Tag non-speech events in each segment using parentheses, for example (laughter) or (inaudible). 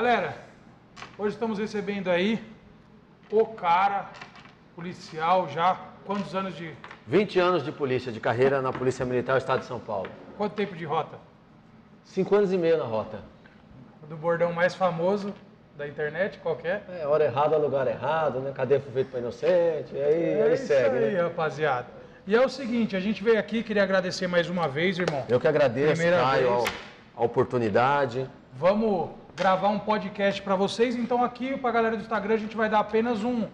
Galera, hoje estamos recebendo aí o cara, policial já, quantos anos de... 20 anos de polícia, de carreira na Polícia Militar do Estado de São Paulo. Quanto tempo de rota? Cinco anos e meio na rota. Do bordão mais famoso da internet, qualquer? É, hora errada, lugar errado, né? Cadeia foi feito para inocente, e aí, É aí isso segue, aí, né? rapaziada. E é o seguinte, a gente veio aqui, queria agradecer mais uma vez, irmão. Eu que agradeço, Primeira Caio, vez. a oportunidade. Vamos gravar um podcast para vocês. Então aqui, para a galera do Instagram, a gente vai dar apenas um,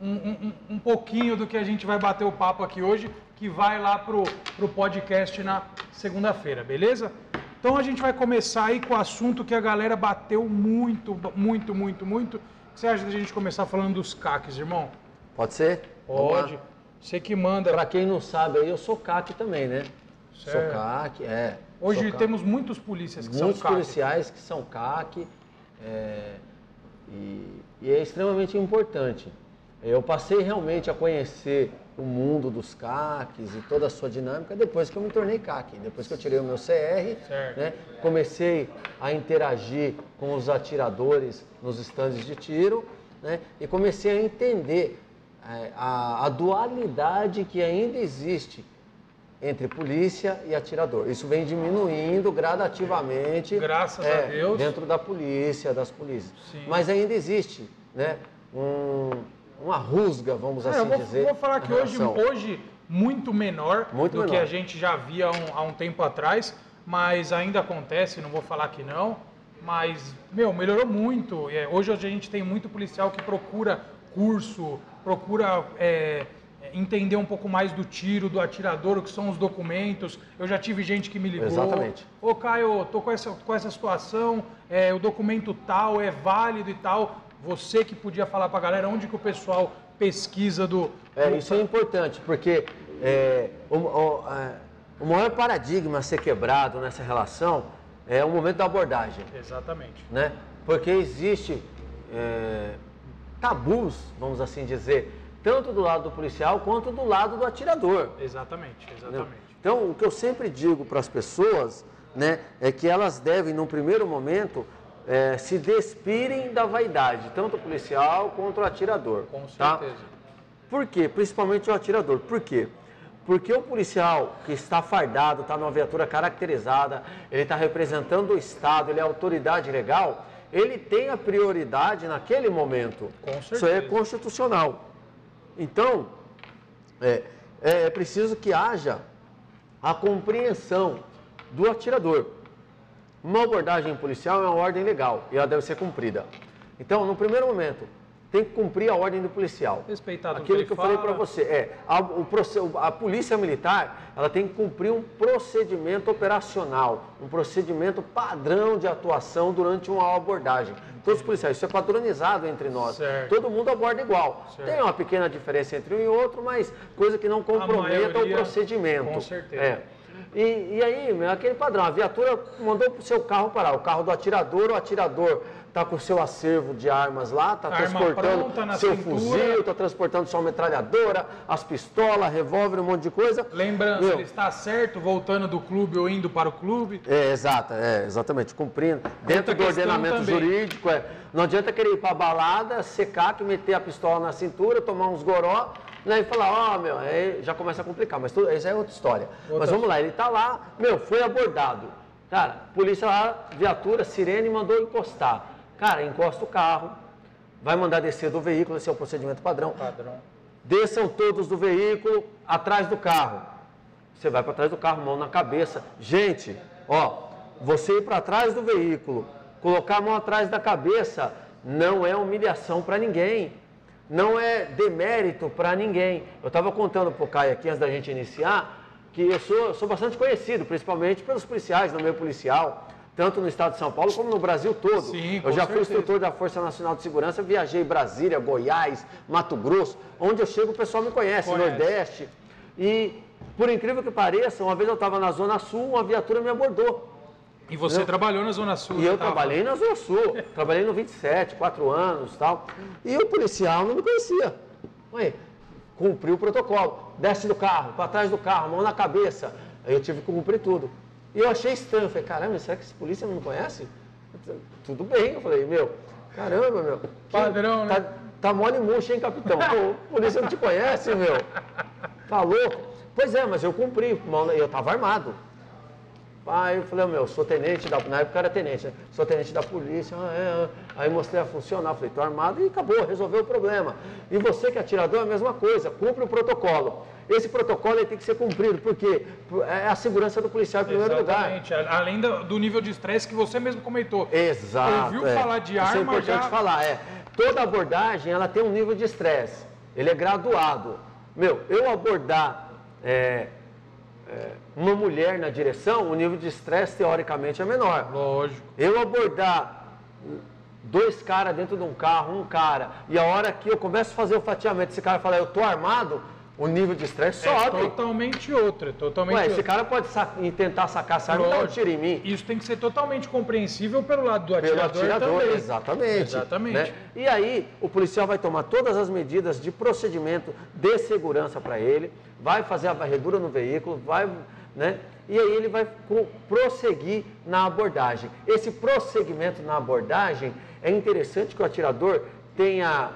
um, um, um pouquinho do que a gente vai bater o papo aqui hoje, que vai lá pro, pro podcast na segunda-feira, beleza? Então a gente vai começar aí com o assunto que a galera bateu muito, muito, muito, muito. O que você acha da gente começar falando dos CACs, irmão? Pode ser? Pode. Você que manda. Pra quem não sabe aí, eu sou CAC também, né? Sou Certo. CAC, é. Hoje temos muitos polícias que muitos são CAC. policiais que são CAC é, e, e é extremamente importante. Eu passei realmente a conhecer o mundo dos CACs e toda a sua dinâmica depois que eu me tornei CAC, depois que eu tirei o meu CR, né, comecei a interagir com os atiradores nos estandes de tiro né, e comecei a entender é, a, a dualidade que ainda existe entre polícia e atirador. Isso vem diminuindo gradativamente. Graças é, a Deus. Dentro da polícia, das polícias. Sim. Mas ainda existe, né? um- uma rusga, vamos É, assim eu vou, dizer. vou falar que hoje, hoje muito menor Muito do que menor. a gente já via há um, há um tempo atrás, mas ainda acontece, não vou falar que não. Mas, meu, melhorou muito. É, hoje a gente tem muito policial que procura curso, procura é, entender um pouco mais do tiro, do atirador, o que são os documentos. Eu já tive gente que me ligou. Exatamente. Ô Caio, tô com essa, com essa situação, é, o documento tal é válido e tal. Você que podia falar pra galera onde que o pessoal pesquisa do. É, do- isso é importante, porque é, o, o- é, o maior paradigma a ser quebrado nessa relação é o momento da abordagem. Exatamente. né? Porque existe é, tabus, vamos assim dizer, tanto do lado do policial quanto do lado do atirador. Exatamente, exatamente. Então, o que eu sempre digo para as pessoas, né, é que elas devem, num primeiro momento, é, se despirem da vaidade, tanto o policial quanto o atirador. Com tá? certeza. Por quê? Principalmente o atirador. Por quê? Porque o policial que está fardado, está numa viatura caracterizada, ele está representando o Estado, ele é autoridade legal, ele tem a prioridade naquele momento. Com Isso é certeza. constitucional. Então, é, é preciso que haja a compreensão do atirador. Uma abordagem policial é uma ordem legal e ela deve ser cumprida. Então, no primeiro momento, tem que cumprir a ordem do policial. Respeitar tudo Aquilo que que, eu falei para você é a, o a polícia militar ela tem que cumprir um procedimento operacional, um procedimento padrão de atuação durante uma abordagem. Todos os policiais, isso é padronizado entre nós. Certo. Todo mundo aborda igual. Certo. Tem uma pequena diferença entre um e outro, mas coisa que não comprometa maioria, o procedimento. com certeza. É. E, e aí, meu, aquele padrão, a viatura mandou pro seu carro parar, o carro do atirador, o atirador tá com o seu acervo de armas lá, tá Arma transportando pronta seu cintura. fuzil, tá transportando sua metralhadora, as pistolas, revólver, um monte de coisa. Lembrando, ele está certo voltando do clube ou indo para o clube. é, exato, é, exatamente, cumprindo. Dentro do ordenamento também. jurídico, é. Não adianta querer ir pra balada, secar, que meter a pistola na cintura, tomar uns goró, né, e falar, ó, meu, aí já começa a complicar, mas tudo, isso é outra história. Mas vamos lá, ele tá lá, meu, foi abordado. Cara, polícia lá, viatura, sirene, mandou encostar. Cara, encosta o carro, vai mandar descer do veículo, esse é o procedimento padrão. Padrão. Desçam todos do veículo atrás do carro. Você vai para trás do carro, mão na cabeça. Gente, ó, você ir para trás do veículo, colocar a mão atrás da cabeça, não é humilhação para ninguém. Não é demérito para ninguém. Eu estava contando para o Caio aqui antes da gente iniciar que eu sou, eu sou bastante conhecido, principalmente pelos policiais, no meio policial, tanto no estado de São Paulo como no Brasil todo. Sim, eu já fui certeza. instrutor da Força Nacional de Segurança, viajei Brasília, Goiás, Mato Grosso, onde eu chego o pessoal me conhece, Conhece. Nordeste. E, por incrível que pareça, uma vez eu estava na Zona Sul, uma viatura me abordou. E você Eu- trabalhou na Zona Sul? E né, eu tava? trabalhei na Zona Sul, trabalhei no 27, 4 anos tal. E o policial não me conhecia. Ué, cumpriu o protocolo. Desce do carro, para trás do carro, mão na cabeça. Aí eu tive que cumprir tudo. E eu achei estranho, falei, caramba, será que esse polícia não me conhece? Tudo bem, eu falei, meu, caramba, meu. Padrão, tá, né? Tá mole murcho, hein, capitão? Pô, polícia não te conhece, meu. Tá louco? Pois é, mas eu cumpri, eu tava armado. Aí eu falei, meu, sou tenente da. Na época era tenente, né? Sou tenente da polícia. Ah, é, ah. Aí mostrei a funcionar, falei, tô armado e acabou, resolveu o problema. E você que é atirador é a mesma coisa, cumpre o protocolo. Esse protocolo ele tem que ser cumprido, porque é a segurança do policial em primeiro lugar. Exatamente. A- Além do, do nível de estresse que você mesmo comentou. Exato. Ouviu é. falar de Isso é arma, importante já- falar, é. Toda abordagem, ela tem um nível de estresse. Ele é graduado. Meu, eu abordar é, é, uma mulher na direção, o nível de estresse, teoricamente, é menor. Lógico. Eu abordar dois caras dentro de um carro, um cara, e a hora que eu começo a fazer o fatiamento, esse cara fala, eu tô armado, o nível de estresse É sobe. totalmente outra. Totalmente Ué, esse outra. cara pode sa- tentar sacar essa arma e dar um tiro em mim. Isso tem que ser totalmente compreensível pelo lado do Pelo atirador, atirador, também. exatamente. Exatamente. né? E aí, o policial vai tomar todas as medidas de procedimento de segurança para ele, vai fazer a varredura no veículo, vai, né? E aí ele vai prosseguir na abordagem. Esse prosseguimento na abordagem é interessante que o atirador tenha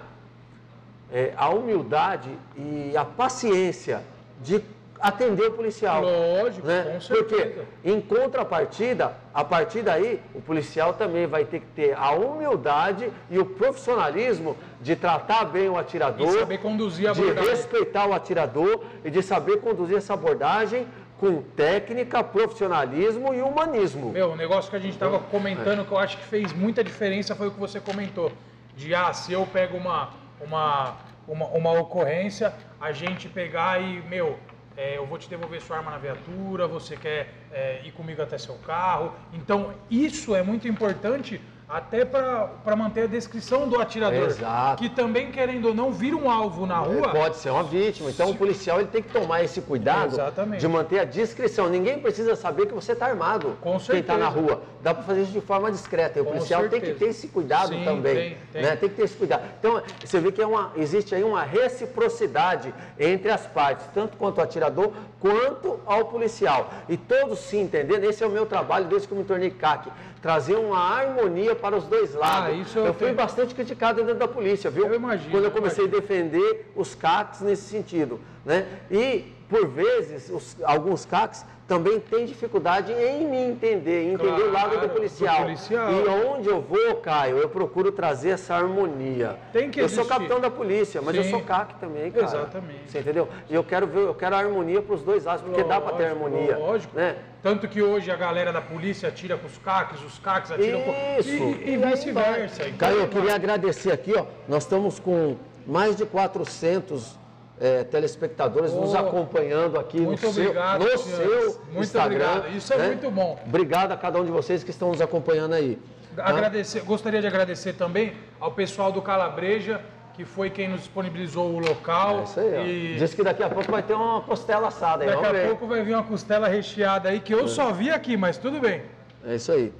é, a humildade e a paciência de atender o policial. Lógico, né? com certeza. Porque em contrapartida, a partir daí, o policial também vai ter que ter a humildade e o profissionalismo de tratar bem o atirador, E saber conduzir a de abordagem. respeitar o atirador e de saber conduzir essa abordagem com técnica, profissionalismo e humanismo. Meu, o negócio que a gente estava comentando, que eu acho que fez muita diferença, foi o que você comentou. De, ah, se eu pego uma, uma, uma, uma ocorrência, a gente pegar e, meu, é, eu vou te devolver sua arma na viatura, você quer é, ir comigo até seu carro. Então, isso é muito importante até para manter a descrição do atirador. Exato. Que também, querendo ou não, vira um alvo na rua. Pode ser uma vítima. Então o policial ele tem que tomar esse cuidado Exatamente. de manter a discrição. Ninguém precisa saber que você está armado. Com Quem está na certeza. rua. Dá para fazer isso de forma discreta. E o Com policial tem que certeza. ter esse cuidado Sim, também. tem, tem. Né? tem que ter esse cuidado. Então você vê que é uma, existe aí uma reciprocidade entre as partes, tanto quanto ao atirador quanto ao policial. E todos se entendendo, esse é o meu trabalho desde que eu me tornei CAC. Trazer uma harmonia para os dois lados. Ah, isso eu eu fui tenho. bastante criticado dentro da polícia, viu? Eu imagino, Quando eu eu comecei a defender os CACs nesse sentido, né? E, por vezes, os- alguns CACs também têm dificuldade em me entender, em entender o lado Claro, do policial. do policial. E onde eu vou, Caio, eu procuro trazer essa harmonia. Tem que eu sou existir. capitão da polícia, mas eu Sim. sou CAC também, cara. Exatamente. Você entendeu? E eu quero ver, eu quero a harmonia para os dois lados, porque dá para ter Lógico, harmonia. Lógico. Né? Tanto que hoje a galera da polícia atira com os caques, os caques atiram com. Isso. E, e vice-versa. Então, Caio, eu queria agradecer aqui, ó. Nós estamos com mais de 400 eh, telespectadores nos Oh, acompanhando aqui no seu, obrigado, no seu Muito Instagram. obrigado. Isso é muito bom. Obrigado a cada um de vocês que estão nos acompanhando aí. tá? Agradecer, gostaria de agradecer também ao pessoal do Calabreja, que foi quem nos disponibilizou o local. É isso aí. E Diz que daqui a pouco vai ter uma costela assada aí, daqui a pouco vai vir uma costela recheada aí, que eu só vi aqui, mas tudo bem. É isso aí.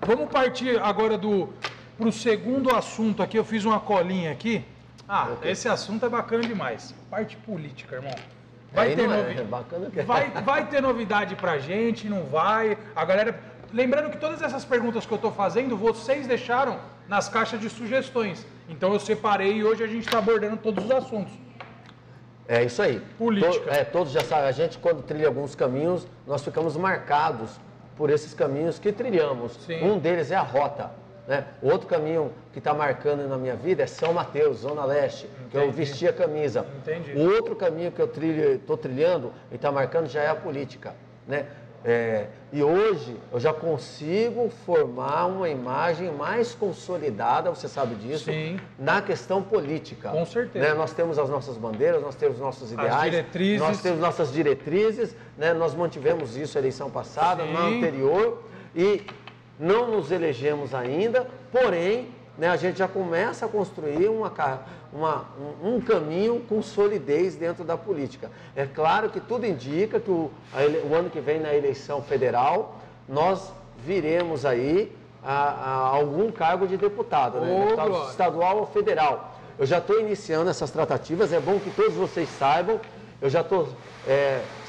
Vamos partir agora do pro segundo assunto aqui. Eu fiz uma colinha aqui. Ah, esse assunto é bacana demais. Parte política, irmão. Vai Aí ter é, novi- é bacana que- vai, vai ter novidade pra gente, não vai? A galera. Lembrando que todas essas perguntas que eu tô fazendo, vocês deixaram nas caixas de sugestões. Então eu separei e hoje a gente está abordando todos os assuntos. É isso aí. Política. To- é, todos já sabem, a gente quando trilha alguns caminhos, nós ficamos marcados por esses caminhos que trilhamos. Sim. Um deles é a rota. Né? Outro caminho que está marcando na minha vida é São Mateus, Zona Leste, que eu Entendi. vesti a camisa. Entendi. O outro caminho que eu estou trilhando e está marcando já é a política. Né? É, e hoje eu já consigo formar uma imagem mais consolidada, você sabe disso, Sim. na questão política. Com certeza. Né? Nós temos as nossas bandeiras, nós temos nossos ideais, nós temos nossas diretrizes, né? nós mantivemos isso na eleição passada, na Sim. anterior, e não nos elegemos ainda, porém, né, a gente já começa a construir uma, uma- um, um caminho com solidez dentro da política. É claro que tudo indica que o, ele- o ano que vem, na eleição federal, nós viremos aí a, a algum cargo de deputado, né? Ô, deputado estadual ou federal. Eu já estou iniciando essas tratativas, é bom que todos vocês saibam. Eu já estou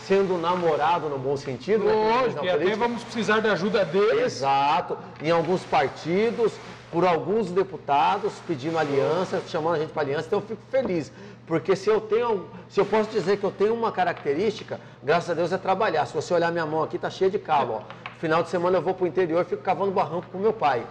sendo namorado no bom sentido. né, Lógico, e até vamos precisar da ajuda deles. Exato. Em alguns partidos, por alguns deputados pedindo aliança, chamando a gente para aliança, então eu fico feliz. Porque se eu tenho, se eu posso dizer que eu tenho uma característica, graças a Deus é trabalhar. Se você olhar minha mão aqui, tá cheia de cabo. Ó. Final de semana eu vou para o interior e fico cavando barranco com meu pai.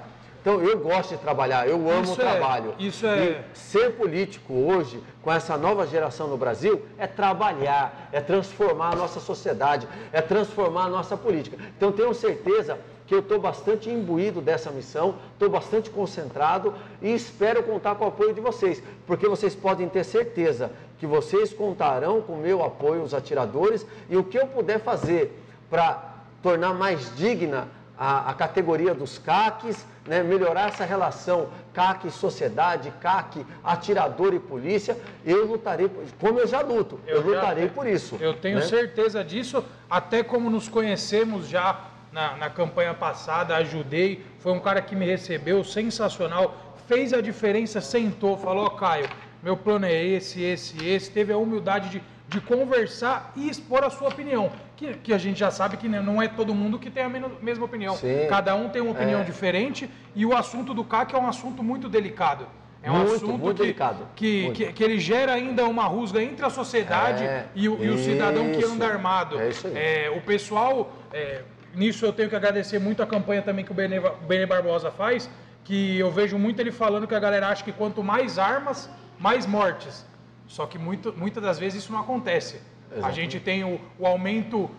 Então eu gosto de trabalhar, eu amo Isso o é- trabalho. isso é- E ser político hoje, com essa nova geração no Brasil, é trabalhar, é transformar a nossa sociedade, é transformar a nossa política. Então tenho certeza que eu estou bastante imbuído dessa missão, estou bastante concentrado e espero contar com o apoio de vocês, porque vocês podem ter certeza que vocês contarão com o meu apoio, os atiradores, e o que eu puder fazer para tornar mais digna a, a categoria dos CACs, né, melhorar essa relação CAC e sociedade, CAC, atirador e polícia, eu lutarei, como eu já luto, eu, já lutarei tenho- por isso. Eu tenho né? certeza disso, até como nos conhecemos já na, na campanha passada, ajudei, foi um cara que me recebeu, sensacional, fez a diferença, sentou, falou, ó Caio, meu plano é esse, esse, esse, teve a humildade de, de conversar e expor a sua opinião, que, que a gente já sabe que né, não é todo mundo que tem a mesma opinião, Sim. cada um tem uma opinião É. diferente e o assunto do CAC é um assunto muito delicado. É um Muito, assunto muito que, delicado. Que, Muito. que, que ele gera ainda uma rusga entre a sociedade É, e, o, e o cidadão que anda armado. É isso aí. É, o pessoal, é, nisso eu tenho que agradecer muito a campanha também que o Benê, o Benê Barbosa faz, que eu vejo muito ele falando que a galera acha que quanto mais armas, mais mortes. Só que muito, muitas das vezes isso não acontece. A Exatamente. gente tem o, o aumento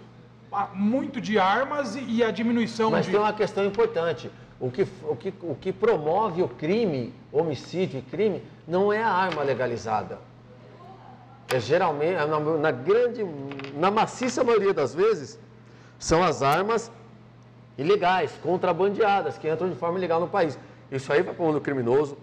muito de armas e, e a diminuição Mas de... tem uma questão importante. O que, o, que, o que promove o crime, homicídio e crime, não é a arma legalizada. É geralmente, na, na grande, na maciça maioria das vezes, são as armas ilegais, contrabandeadas, que entram de forma ilegal no país. Isso aí vai para o mundo criminoso.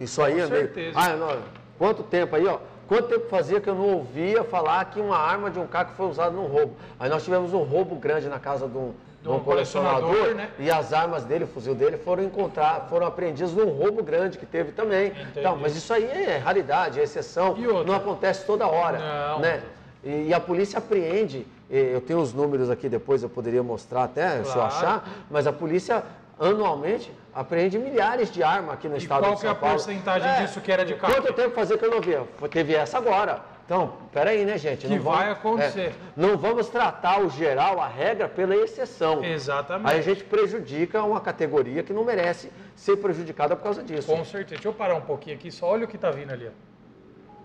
Isso aí Com é meio. certeza. Ah, não, quanto tempo aí, ó? Quanto tempo fazia que eu não ouvia falar que uma arma de um carro foi usada num roubo? Aí nós tivemos um roubo grande na casa de um, de um um colecionador, colecionador, né? e as armas dele, o fuzil dele, foram encontrar, foram apreendidas num roubo grande que teve também. Então, mas isso aí é raridade, é exceção, E não acontece toda hora. Não. Né? E, e a polícia apreende, eh, eu tenho os números aqui, depois eu poderia mostrar até, se eu Claro. achar, mas a polícia anualmente apreende milhares de armas aqui no estado qual de que é São a Paulo. porcentagem disso que era de carro? Quanto tempo fazia que eu não via? Teve essa agora. Então, peraí, né, gente? Que Não vamos- vai acontecer. é, não vamos tratar o geral, a regra, pela exceção. Exatamente. Aí a gente prejudica uma categoria que não merece ser prejudicada por causa disso. Com certeza. Deixa eu parar um pouquinho aqui, só olha o que tá vindo ali.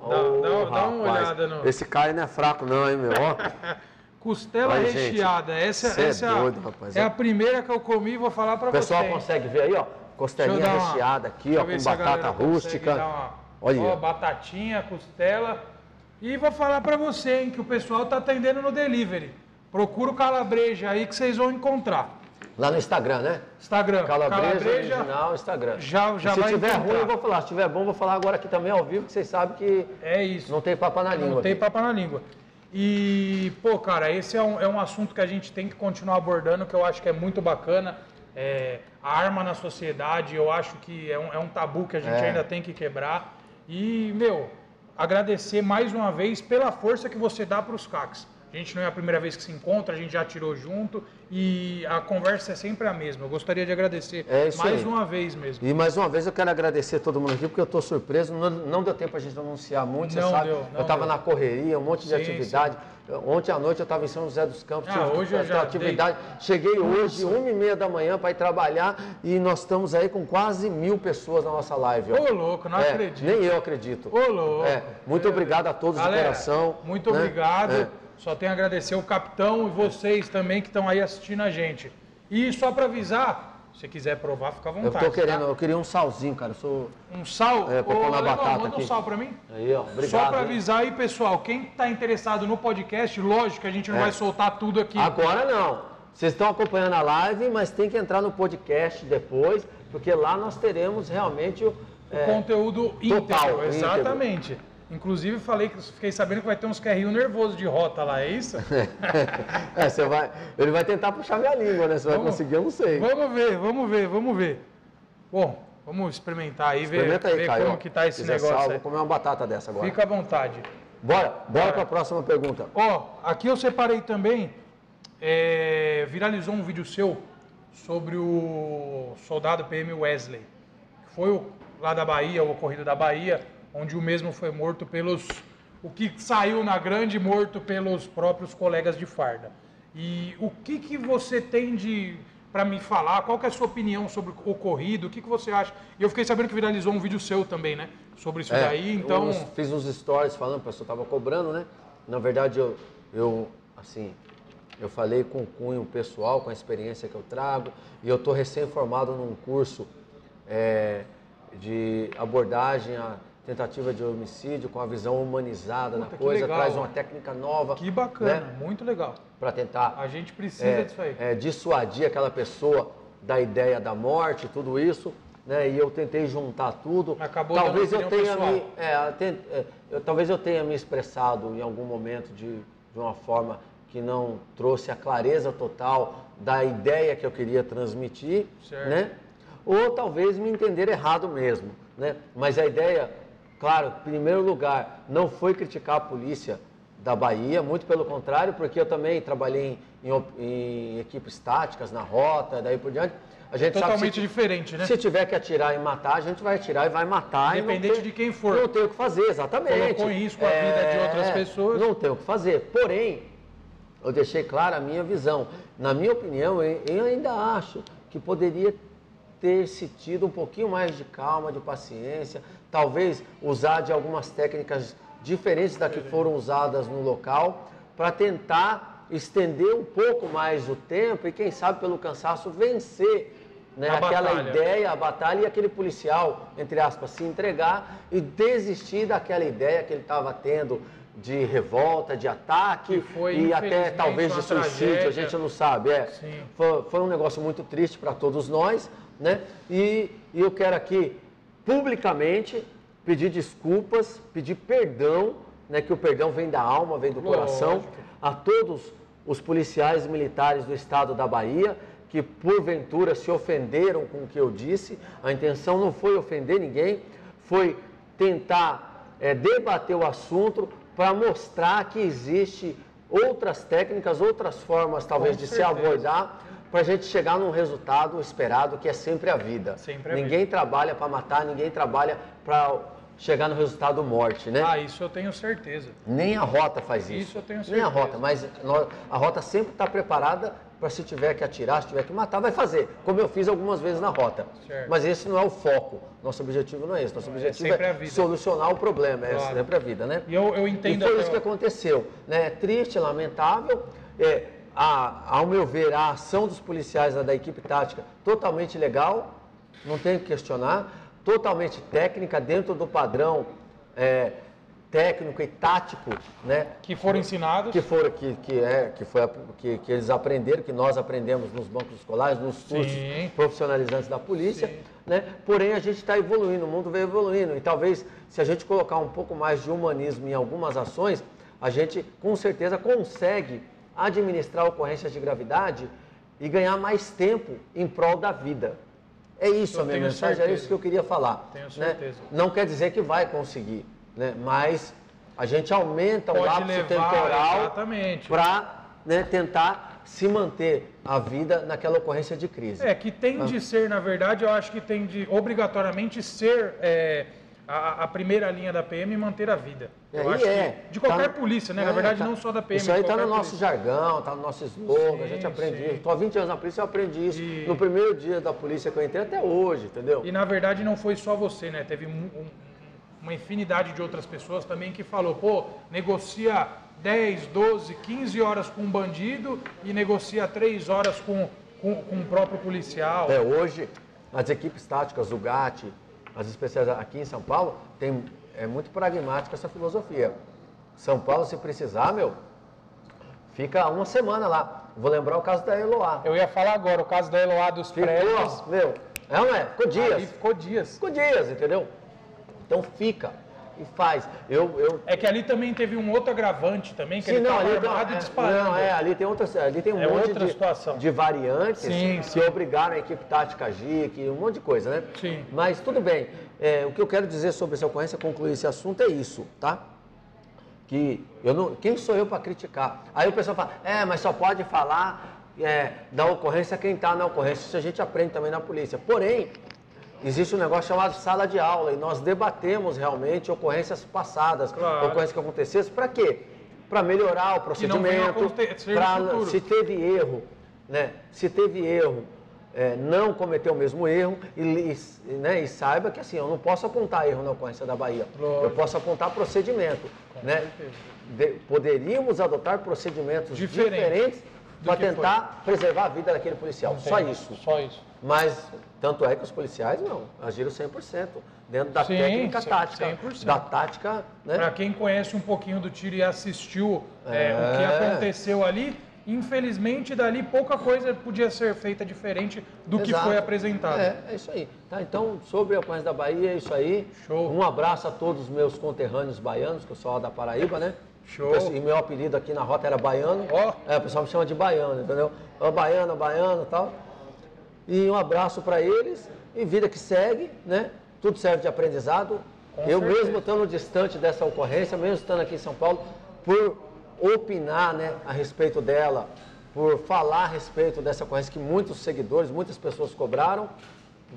ó. Dá, Ô, dá- dá uma olhada no. Esse cara não é fraco não, hein, meu? (laughs) Costela Ai, gente, recheada. Essa, cê é essa a- doido, rapaz. é a primeira que eu comi e vou falar pra o pessoal você. consegue ver aí, ó. Costelinha uma- recheada aqui, ó, com a batata rústica. uma- Olha. Ó, batatinha, costela. E vou falar pra você, hein, que o pessoal tá atendendo no delivery. Procura o calabreja aí que vocês vão encontrar. Lá no Instagram, né? Instagram. Calabresa, original, Instagram. já- já E se vai tiver encontrar. ruim, eu vou falar. Se tiver bom, eu vou falar agora aqui também ao vivo, que vocês sabem que É isso. não tem papo na língua. Não tem papo na língua. E, pô, cara, esse é um, é um assunto que a gente tem que continuar abordando, que eu acho que é muito bacana. É, a arma na sociedade, eu acho que é um, é um tabu que a gente É. ainda tem que quebrar. E, meu, agradecer mais uma vez pela força que você dá para os CACs. A gente não é a primeira vez que se encontra, a gente já tirou junto e a conversa é sempre a mesma. Eu gostaria de agradecer É mais aí. uma vez mesmo. E mais uma vez eu quero agradecer todo mundo aqui, porque eu estou surpreso. Não, não deu tempo a gente anunciar muito, você Não sabe. deu, eu estava na correria, um monte de Sim, atividade. Ontem à noite eu estava em São José dos Campos, Ah, tive hoje eu já atividade. Cheguei hoje, uma e meia da manhã, para ir trabalhar e nós estamos aí com quase mil pessoas na nossa live. ó. Ô, louco, não É, acredito. Nem eu acredito. Ô, louco. É, muito É. obrigado a todos Galera, de coração. Muito né? obrigado. Só tenho a agradecer o capitão e vocês também que estão aí assistindo a gente. E só para avisar, se quiser provar, fica à Eu vontade. tô querendo, tá? eu queria um salzinho, cara. Eu sou. Um sal. É, pra pôr na batata manda um aqui. sal para mim. Aí, ó. Obrigado. só para avisar aí, pessoal, quem está interessado no podcast, lógico que a gente não É. vai soltar tudo aqui. Agora não. Vocês estão acompanhando a live, mas tem que entrar no podcast depois, porque lá nós teremos realmente o. é, Conteúdo íntegro, total, exatamente. Inclusive, falei que fiquei sabendo que vai ter uns carrinhos nervosos de rota lá, é isso? (laughs) é, você vai, ele vai tentar puxar minha língua, né? Você vai Vamos- conseguir, eu não sei. Vamos ver, vamos ver, vamos ver. Bom, vamos experimentar aí, ver, Experimenta aí, ver Caio. como que tá esse negócio sal, aí. Vou comer uma batata dessa agora. Fica à vontade. Bora, bora para a próxima pergunta. Ó, aqui eu separei também, é, viralizou um vídeo seu sobre o soldado PM Wesley. Foi o, lá da Bahia, o ocorrido da Bahia, onde o mesmo foi morto pelos. O que saiu na grande morto pelos próprios colegas de farda. E o que, que você tem de para me falar? Qual que é a sua opinião sobre o ocorrido? O que, que você acha? E eu fiquei sabendo que viralizou um vídeo seu também, né? Sobre isso É, daí. Então, eu fiz uns stories falando, o pessoal estava cobrando, né? Na verdade, eu, eu, assim, eu falei com o cunho pessoal, com a experiência que eu trago, e eu estou recém-formado num curso é, de abordagem à tentativa de homicídio com a visão humanizada Puta, que coisa, legal, traz uma técnica nova. que bacana, né? muito legal. Para tentar A gente precisa é, disso aí. é, dissuadir aquela pessoa da ideia da morte, tudo isso, né? E eu tentei juntar tudo. Acabou talvez eu tenha pessoal. me, é, é, eu- talvez eu tenha me expressado em algum momento de, de uma forma que não trouxe a clareza total da ideia que eu queria transmitir, Certo. né? Ou talvez me entender errado mesmo, né? Mas a ideia, claro, em primeiro lugar, não foi criticar a polícia da Bahia, muito pelo contrário, porque eu também trabalhei em, op- em equipes táticas, na rota, daí por diante. A gente Totalmente se- diferente, né? se tiver que atirar e matar, a gente vai atirar e vai matar. Independente tem- de quem for. Não tem o que fazer, exatamente. Colocou em risco a vida de outras pessoas. Não tem o que fazer. Porém, eu deixei clara a minha visão. Na minha opinião, eu eu ainda acho que poderia ter se tido um pouquinho mais de calma, de paciência, talvez usar de algumas técnicas diferentes da que foram usadas no local, para tentar estender um pouco mais o tempo e, quem sabe, pelo cansaço, vencer né, aquela batalha. ideia, a batalha e aquele policial, entre aspas, se entregar e desistir daquela ideia que ele estava tendo de revolta, de ataque Que foi, e até talvez de suicídio, tragédia. a gente não sabe. É. Foi, foi um negócio muito triste para todos nós, né? E, e eu quero aqui publicamente pedir desculpas, pedir perdão, né? Que o perdão vem da alma, vem do coração, Lógico. a todos os policiais militares do estado da Bahia que porventura se ofenderam com o que eu disse. A intenção não foi ofender ninguém, foi tentar eh, debater o assunto para mostrar que existe outras técnicas, outras formas talvez Com de se certeza. abordar para a gente chegar num resultado esperado que é sempre a vida. Sempre a ninguém trabalha para matar, ninguém trabalha para chegar no resultado morte, né? Ah, isso eu tenho certeza. Nem a rota faz isso. Isso eu tenho Nem a certeza. rota, mas a rota sempre está preparada para se tiver que atirar, se tiver que matar, vai fazer. Como eu fiz algumas vezes na rota. Certo. Mas esse não é o foco. Nosso objetivo não é esse. Nosso objetivo sempre a é, vida. solucionar o problema. É Claro. sempre a vida, né? E eu, eu E entendo foi até isso que aconteceu. Né? É triste, lamentável. É, a- ao meu ver, a ação dos policiais da, da equipe tática totalmente legal, não tenho que questionar, totalmente técnica, dentro do padrão é, técnico e tático, né? que foram ensinados. que foram que, que é que foi que, que eles aprenderam que nós aprendemos nos bancos escolares nos cursos Sim. profissionalizantes da polícia Sim. né porém a gente está evoluindo o mundo veio evoluindo e talvez se a gente colocar um pouco mais de humanismo em algumas ações a gente com certeza consegue administrar ocorrências de gravidade e ganhar mais tempo em prol da vida é isso Eu a minha mensagem certeza. é isso que eu queria falar Tenho né? certeza. não quer dizer que vai conseguir né mas a gente aumenta o Pode lapso levar, temporal para tentar se manter a vida naquela ocorrência de crise. É, que tem Ah. de ser, na verdade, eu acho que tem de obrigatoriamente ser é, a, a primeira linha da PM e manter a vida. É, Eu acho é. que de qualquer Tá- polícia, né? é, Na verdade, tá- não só da PM. Isso aí está no nosso polícia. jargão, está no nosso slogan, a gente Sim, aprende sim. isso. Estou há 20 anos na polícia, eu aprendi isso. E- No primeiro dia da polícia que eu entrei até hoje, entendeu? E na verdade não foi só você, né? Teve um- um- uma infinidade de outras pessoas também que falou, pô, negocia 10, 12, 15 horas com um bandido e negocia 3 horas com, com, com o próprio policial. É, hoje, as equipes táticas, o GAT, as especiais aqui em São Paulo, tem, é muito pragmática essa filosofia. São Paulo, se precisar, meu, fica uma semana lá. Vou lembrar o caso da Eloá. Eu ia falar agora, o caso da Eloá dos prédios. Ficou, meu, é não é? Ficou dias. Ali ficou dias. Cinco dias, entendeu? Então fica e faz. Eu, eu É que ali também teve um outro agravante também, que Sim, ele não, ali tem, armado e é, disparando. não, é, ali tem outras, ali tem um É monte outra de, situação. de variantes Sim, que sim. obrigaram a equipe tática a que um monte de coisa, né? Sim. Mas tudo bem. É, o que eu quero dizer sobre essa ocorrência, concluir esse assunto é isso, tá? que eu não, quem sou eu para criticar? Aí o pessoal fala, é, mas só pode falar é, da ocorrência quem está na ocorrência. Isso a gente aprende também na polícia. Porém, existe um negócio chamado sala de aula e nós debatemos realmente ocorrências passadas, Claro. ocorrências que aconteceram. Para quê? Para melhorar o procedimento, futuro. se teve erro, né? Se teve erro, é, não cometer o mesmo erro e, e, né, e saiba que assim, eu não posso apontar erro na ocorrência da Bahia. Lógico. Eu posso apontar procedimento, né? De- poderíamos adotar procedimentos Diferente diferentes para tentar preservar a vida daquele policial. Só isso. Só isso. Mas tanto é que os policiais não agiram 100% dentro da Sim, técnica tática, 100%. da tática, né? Para quem conhece um pouquinho do tiro e assistiu é, É. o que aconteceu ali, infelizmente dali pouca coisa podia ser feita diferente do que Exato. foi apresentado. É, é isso aí. Tá, então, sobre a ocorrência da Bahia, é isso aí. Show. Um abraço a todos os meus conterrâneos baianos, que eu sou lá da Paraíba, né? Show. E meu apelido aqui na rota era baiano. Ó. É, o pessoal me chama de baiano, entendeu? Baiano, baiano e tal. E um abraço para eles e vida que segue, né? Tudo serve de aprendizado. Com eu certeza. mesmo estando distante dessa ocorrência, mesmo estando aqui em São Paulo, por opinar né, a respeito dela, por falar a respeito dessa ocorrência que muitos seguidores, muitas pessoas cobraram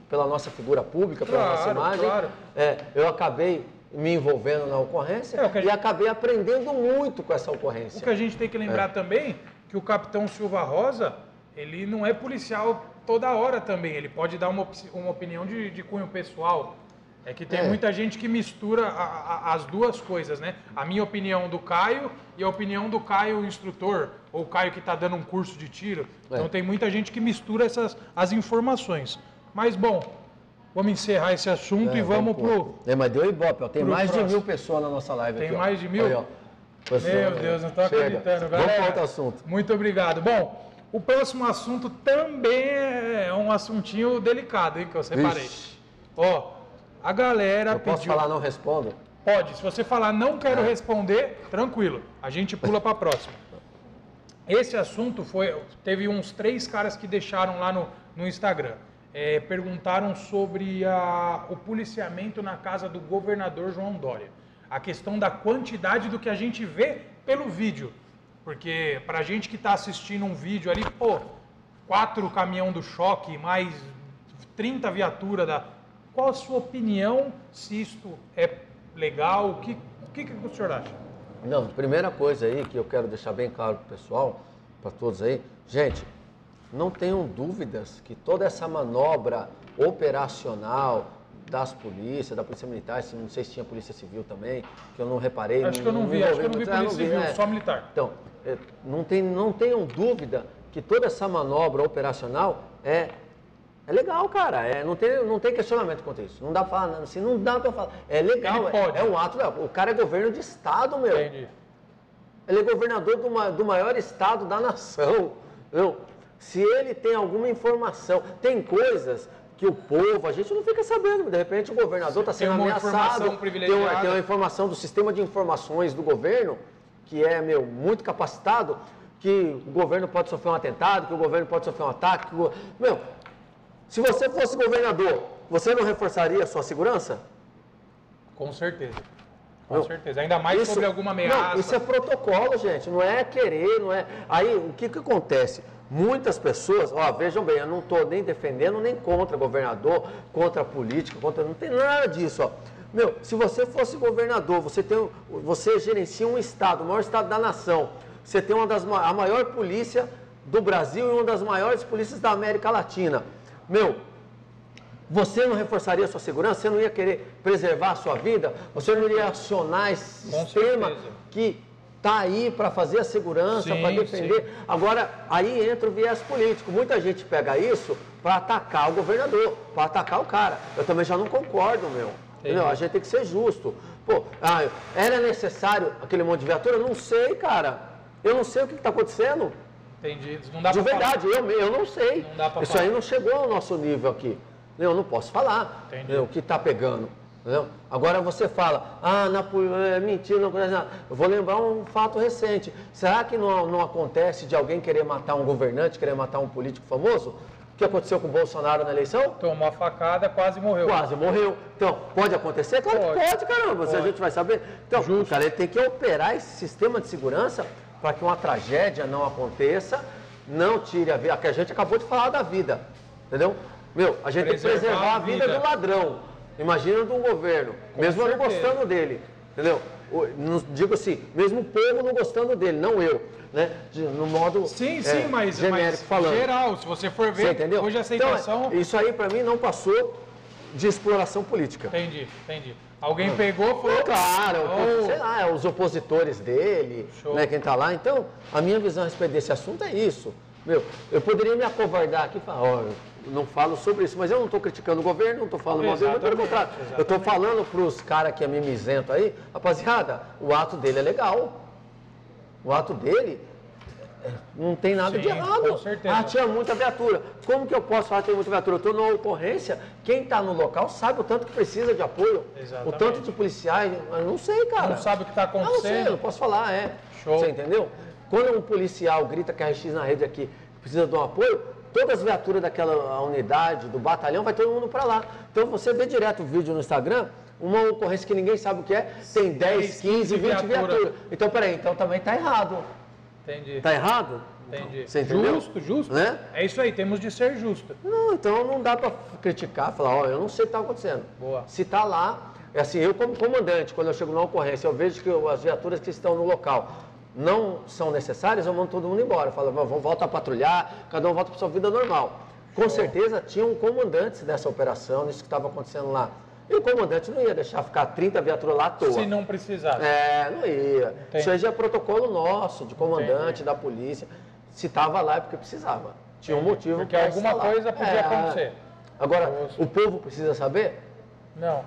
pela nossa figura pública, pela Claro, nossa imagem. claro. É, eu acabei me envolvendo na ocorrência É, a e gente- acabei aprendendo muito com essa ocorrência. O que a gente tem que lembrar também que o capitão Silva Rosa, ele não é policial toda hora também. Ele pode dar uma, uma opinião de, de cunho pessoal. É que tem É. muita gente que mistura a- a- as duas coisas, né? A minha opinião do Caio e a opinião do Caio instrutor, ou o Caio que está dando um curso de tiro. Então É. tem muita gente que mistura essas as informações. Mas bom, vamos encerrar esse assunto É, e vamos pro. É, mas deu ibope, ó. Tem mais de próximo. mil pessoas na nossa live Tem aqui. ó. mais de mil? Ó. Meu Deus, não tô chega. acreditando, Vamos galera. para outro assunto. Muito obrigado. Bom, o próximo assunto também é um assuntinho delicado, hein, que eu separei. Ixi. Ó, a galera Eu posso pediu... falar, não respondo? Pode, se você falar não É. quero responder, tranquilo, a gente pula para a próxima. Esse assunto foi, teve uns três caras que deixaram lá no, no Instagram. É, perguntaram sobre a- o policiamento na casa do governador João Dória. A questão da quantidade do que a gente vê pelo vídeo. Porque pra gente que está assistindo um vídeo ali, pô, quatro caminhão do choque, mais 30 viatura da. Qual a sua opinião se isto é legal? O que, o que, que o senhor acha? Não, primeira coisa aí que eu quero deixar bem claro pro pessoal, para todos aí, gente, não tenham dúvidas que toda essa manobra operacional das polícias, da polícia militar, não sei se tinha polícia civil também, que eu não reparei. Acho que eu não vi, acho que eu não vi ah, polícia civil, é. só militar. Então, é, não, tem, não tenham dúvida que toda essa manobra operacional é, é legal, cara. É, não, tem, não tem questionamento quanto a isso. Não dá pra falar, assim, não dá pra falar. É legal, é, é um ato. legal. O cara é governo de Estado, meu. Entendi. Ele é governador do, do maior estado da nação. Não. Se ele tem alguma informação, tem coisas que o povo, a gente não fica sabendo. De repente o governador está sendo ameaçado. Tem tem uma informação do sistema de informações do governo, que é, meu, muito capacitado, que o governo pode sofrer um atentado, que o governo pode sofrer um ataque. que o Meu, se você fosse governador, você não reforçaria a sua segurança? Com certeza. Com Não. certeza. Ainda mais Isso- sobre alguma ameaça. Não, isso é protocolo, gente. Não é querer, não é. Aí, o que, que acontece? Muitas pessoas, ó, vejam bem, eu não estou nem defendendo nem contra governador, contra política, contra. Não tem nada disso, ó. Meu, se você fosse governador, você tem, você gerencia um estado, o maior estado da nação. Você tem uma das a maior polícia do Brasil e uma das maiores polícias da América Latina. Meu, você não reforçaria a sua segurança? Você não ia querer preservar a sua vida? Você não iria acionar esse Com sistema certeza. que está aí para fazer a segurança, para defender? sim. Agora, aí entra o viés político. Muita gente pega isso para atacar o governador, para atacar o cara. Eu também já não concordo, meu. Entendeu? A gente tem que ser justo. Pô, ah, era necessário aquele monte de viatura? Não sei, cara. Eu não sei o que está acontecendo. Entendi. Não dá De pra falar. verdade, eu, eu não sei. Não dá pra Isso falar. aí não chegou ao nosso nível aqui. Eu não posso falar Entendi. entendeu? o que está pegando. entendeu? Agora você fala, ah, na, é mentira, não acontece nada. Eu vou lembrar um fato recente. Será que não, não acontece de alguém querer matar um governante, querer matar um político famoso? Que aconteceu com o Bolsonaro na eleição? Tomou a facada, quase morreu. Quase morreu. Então, pode acontecer? Claro Pode. que pode, caramba. Se a Pode. gente vai saber. Então, Justo. o cara ele tem que operar esse sistema de segurança para que uma tragédia não aconteça, não tire a vida. Que a gente acabou de falar da vida. Entendeu? Meu, a gente tem que Preservar preservar a a vida, vida. do ladrão. Imagina um governo. Com mesmo eu não certeza. gostando dele. Entendeu? Digo assim, mesmo o povo não gostando dele, não eu. Né? De- no modo Sim, é, sim, mas, genérico mas falando. geral, se você for ver, Você entendeu? hoje a aceitação... Então, isso aí para mim não passou de exploração política. Entendi, entendi. Alguém pegou, falou... É claro, Oh. sei lá, é os opositores dele, Show. né, quem tá lá. Então, a minha visão a respeito desse assunto é isso. Meu, eu poderia me acovardar aqui e falar, ó, não falo sobre isso, mas eu não estou criticando o governo, não estou falando mal dele, pelo contrário. Eu estou falando para os caras que é mimizento aí, rapaziada, o ato dele é legal. O ato dele não tem nada de Sim, errado. com certeza. Ah, tinha muita viatura. Como que eu posso falar que tem muita viatura? Eu estou numa ocorrência, quem está no local sabe o tanto que precisa de apoio. Exatamente. O tanto de policiais, eu não sei, cara. Não sabe o que está Eu não sei, eu acontecendo. não posso falar, é. Show. Você entendeu? Quando um policial grita que a RX na rede aqui precisa de um apoio, todas as viaturas daquela unidade, do batalhão, vai todo mundo para lá. Então você vê direto o vídeo no Instagram, uma ocorrência que ninguém sabe o que é, tem 10, 15, 20 viatura. viaturas. Então, peraí, então também tá errado. Entendi, Tá errado? entendi. Você entendeu? Justo, justo. Né? É isso aí, temos de ser justo. Não, então não dá para criticar, falar, ó, eu não sei o que está acontecendo. Boa. Se está lá, é assim, eu como comandante, quando eu chego numa ocorrência, eu vejo que as viaturas que estão no local não são necessárias, eu mando todo mundo embora. Eu falo, vamos volta a patrulhar, cada um volta para sua vida normal. Com certeza tinham comandantes dessa operação, nisso que estava acontecendo lá. E o comandante não ia deixar ficar 30 viaturas lá à toa. Se não precisasse. É, não ia. Entendi. Isso aí já é protocolo nosso, de comandante, da polícia. Se estava lá é porque precisava. Tinha um motivo Porque pra alguma coisa podia acontecer. Agora, o povo precisa saber? Não,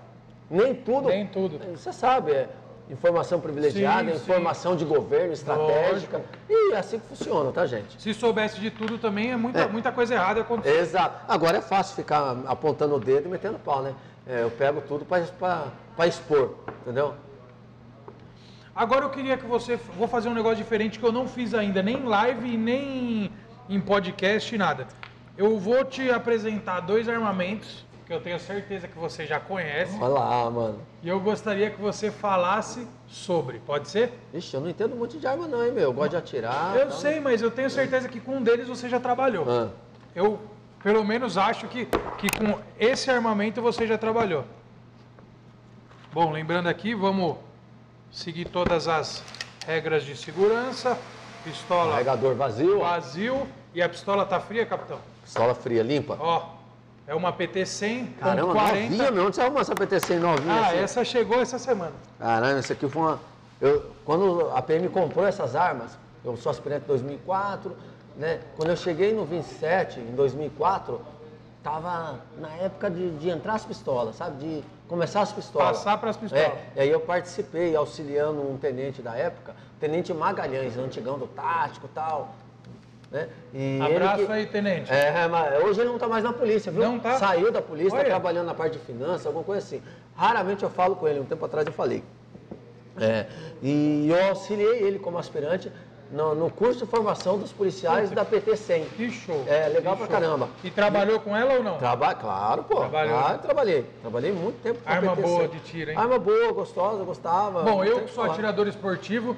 Nem tudo. nem tudo. Você sabe, é informação privilegiada, Sim, sim. informação de governo, estratégica. E é assim que funciona, tá, gente? Se soubesse de tudo também, é muita, É. muita coisa errada acontecendo. Exato. Agora é fácil ficar apontando o dedo e metendo pau, né? É, eu pego tudo para expor, entendeu? Agora eu queria que você. Vou fazer um negócio diferente que eu não fiz ainda, nem em live, nem em podcast, nada. Eu vou te apresentar dois armamentos que eu tenho certeza que você já conhece. Olha lá, mano. E eu gostaria que você falasse sobre. Pode ser? Ixi, eu não entendo muito de arma não, hein, meu? Eu gosto de atirar. eu tal. sei, mas eu tenho certeza que com um deles você já trabalhou. Ah, Eu, pelo menos, acho que, que com esse armamento você já trabalhou. Bom, lembrando aqui, vamos seguir todas as regras de segurança. Pistola carregador vazio, vazio. E a pistola tá fria, capitão? pistola fria, limpa. Ó, é uma PT-100 com Caramba, 40. novinha, meu. Onde você arrumou essa PT-100 novinha Ah, assim? essa chegou essa semana. Caramba, isso aqui foi uma... Eu, quando a PM comprou essas armas, eu sou aspirante em 2004, né? Quando eu cheguei no 27, em 2004, tava na época de, de entrar as pistolas, sabe? De começar as pistolas. Passar pras pistolas. É, e aí eu participei, auxiliando um tenente da época, Tenente Magalhães, antigão do tático e tal. Né? E Abraço que- aí, tenente. é, mas hoje ele não está mais na polícia, viu? Não tá? Saiu da polícia, está trabalhando na parte de finanças, alguma coisa assim. Raramente eu falo com ele, um tempo atrás eu falei. É, e eu auxiliei ele como aspirante no, no curso de formação dos policiais da PT 100. Que show. É, legal pra show. caramba. E trabalhou com ela ou não? Traba claro, pô. Trabalhou. Claro, trabalhei. Trabalhei muito tempo com a Arma PT boa 100. de tiro, hein? Arma boa, gostosa, gostava. Bom, eu que sou falar. atirador esportivo,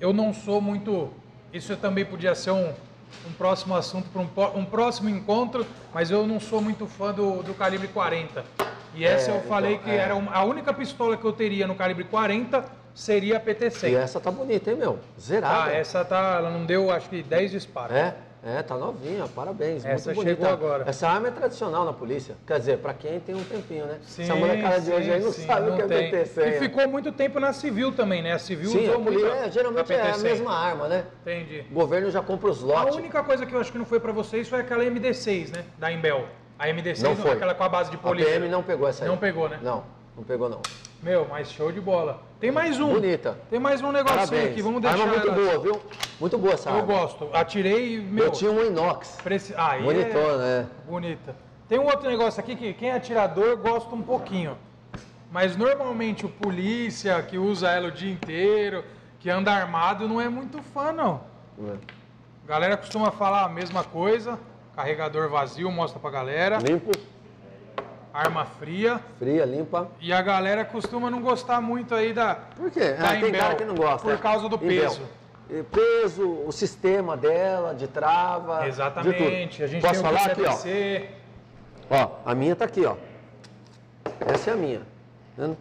eu não sou muito. Isso também podia ser um, um próximo assunto para um, um próximo encontro, mas eu não sou muito fã do, do calibre 40. E essa É, eu falei então, que é. era um- a única pistola que eu teria no calibre 40 seria a E PT-100. essa tá bonita, hein, meu? Zerada. Ah, essa tá. Ela não deu, acho que 10 disparos. É, é, tá novinha, parabéns. Essa muito bonita. chegou agora. Essa arma é tradicional na polícia. Quer dizer, pra quem tem um tempinho, né? Sim, Essa molecada de hoje aí não sim, sabe o que é tem. PT-100. E né? ficou muito tempo na civil também, né? A civil Sim, usou a polícia, muito. é, geralmente é a PT-100. mesma arma, né? Entendi. O governo já compra os A lotes. única coisa que eu acho que não foi pra vocês foi aquela MD6, né? Da Imbel. A MD6, Não foi. aquela com a base de A polícia. PM não pegou essa aí. Não pegou, né? Não, não pegou não. Meu, mas show de bola. Tem mais um. Bonita. Tem mais um negocinho Parabéns. aqui, vamos deixar arma muito ela- boa, viu? Muito boa essa Eu arma. gosto. Atirei meu, Eu tinha um inox. preci... ah, Bonitona, é né? bonita. Tem um outro negócio aqui que quem é atirador gosta um pouquinho. Mas normalmente o polícia que usa ela o dia inteiro, que anda armado, não é muito fã, não. É. A galera costuma falar a mesma coisa. Carregador vazio, mostra pra galera. Limpo, Arma fria. fria, limpa. E a galera costuma não gostar muito aí da. Por quê? da Ah, tem Imbel, cara que não gosta. Por é. causa do Imbel. peso. E Peso, o sistema dela, de trava. de Exatamente. tudo. A gente Posso tem falar aqui, ó? Ó, a minha tá aqui, ó. Essa é a minha. Tá vendo?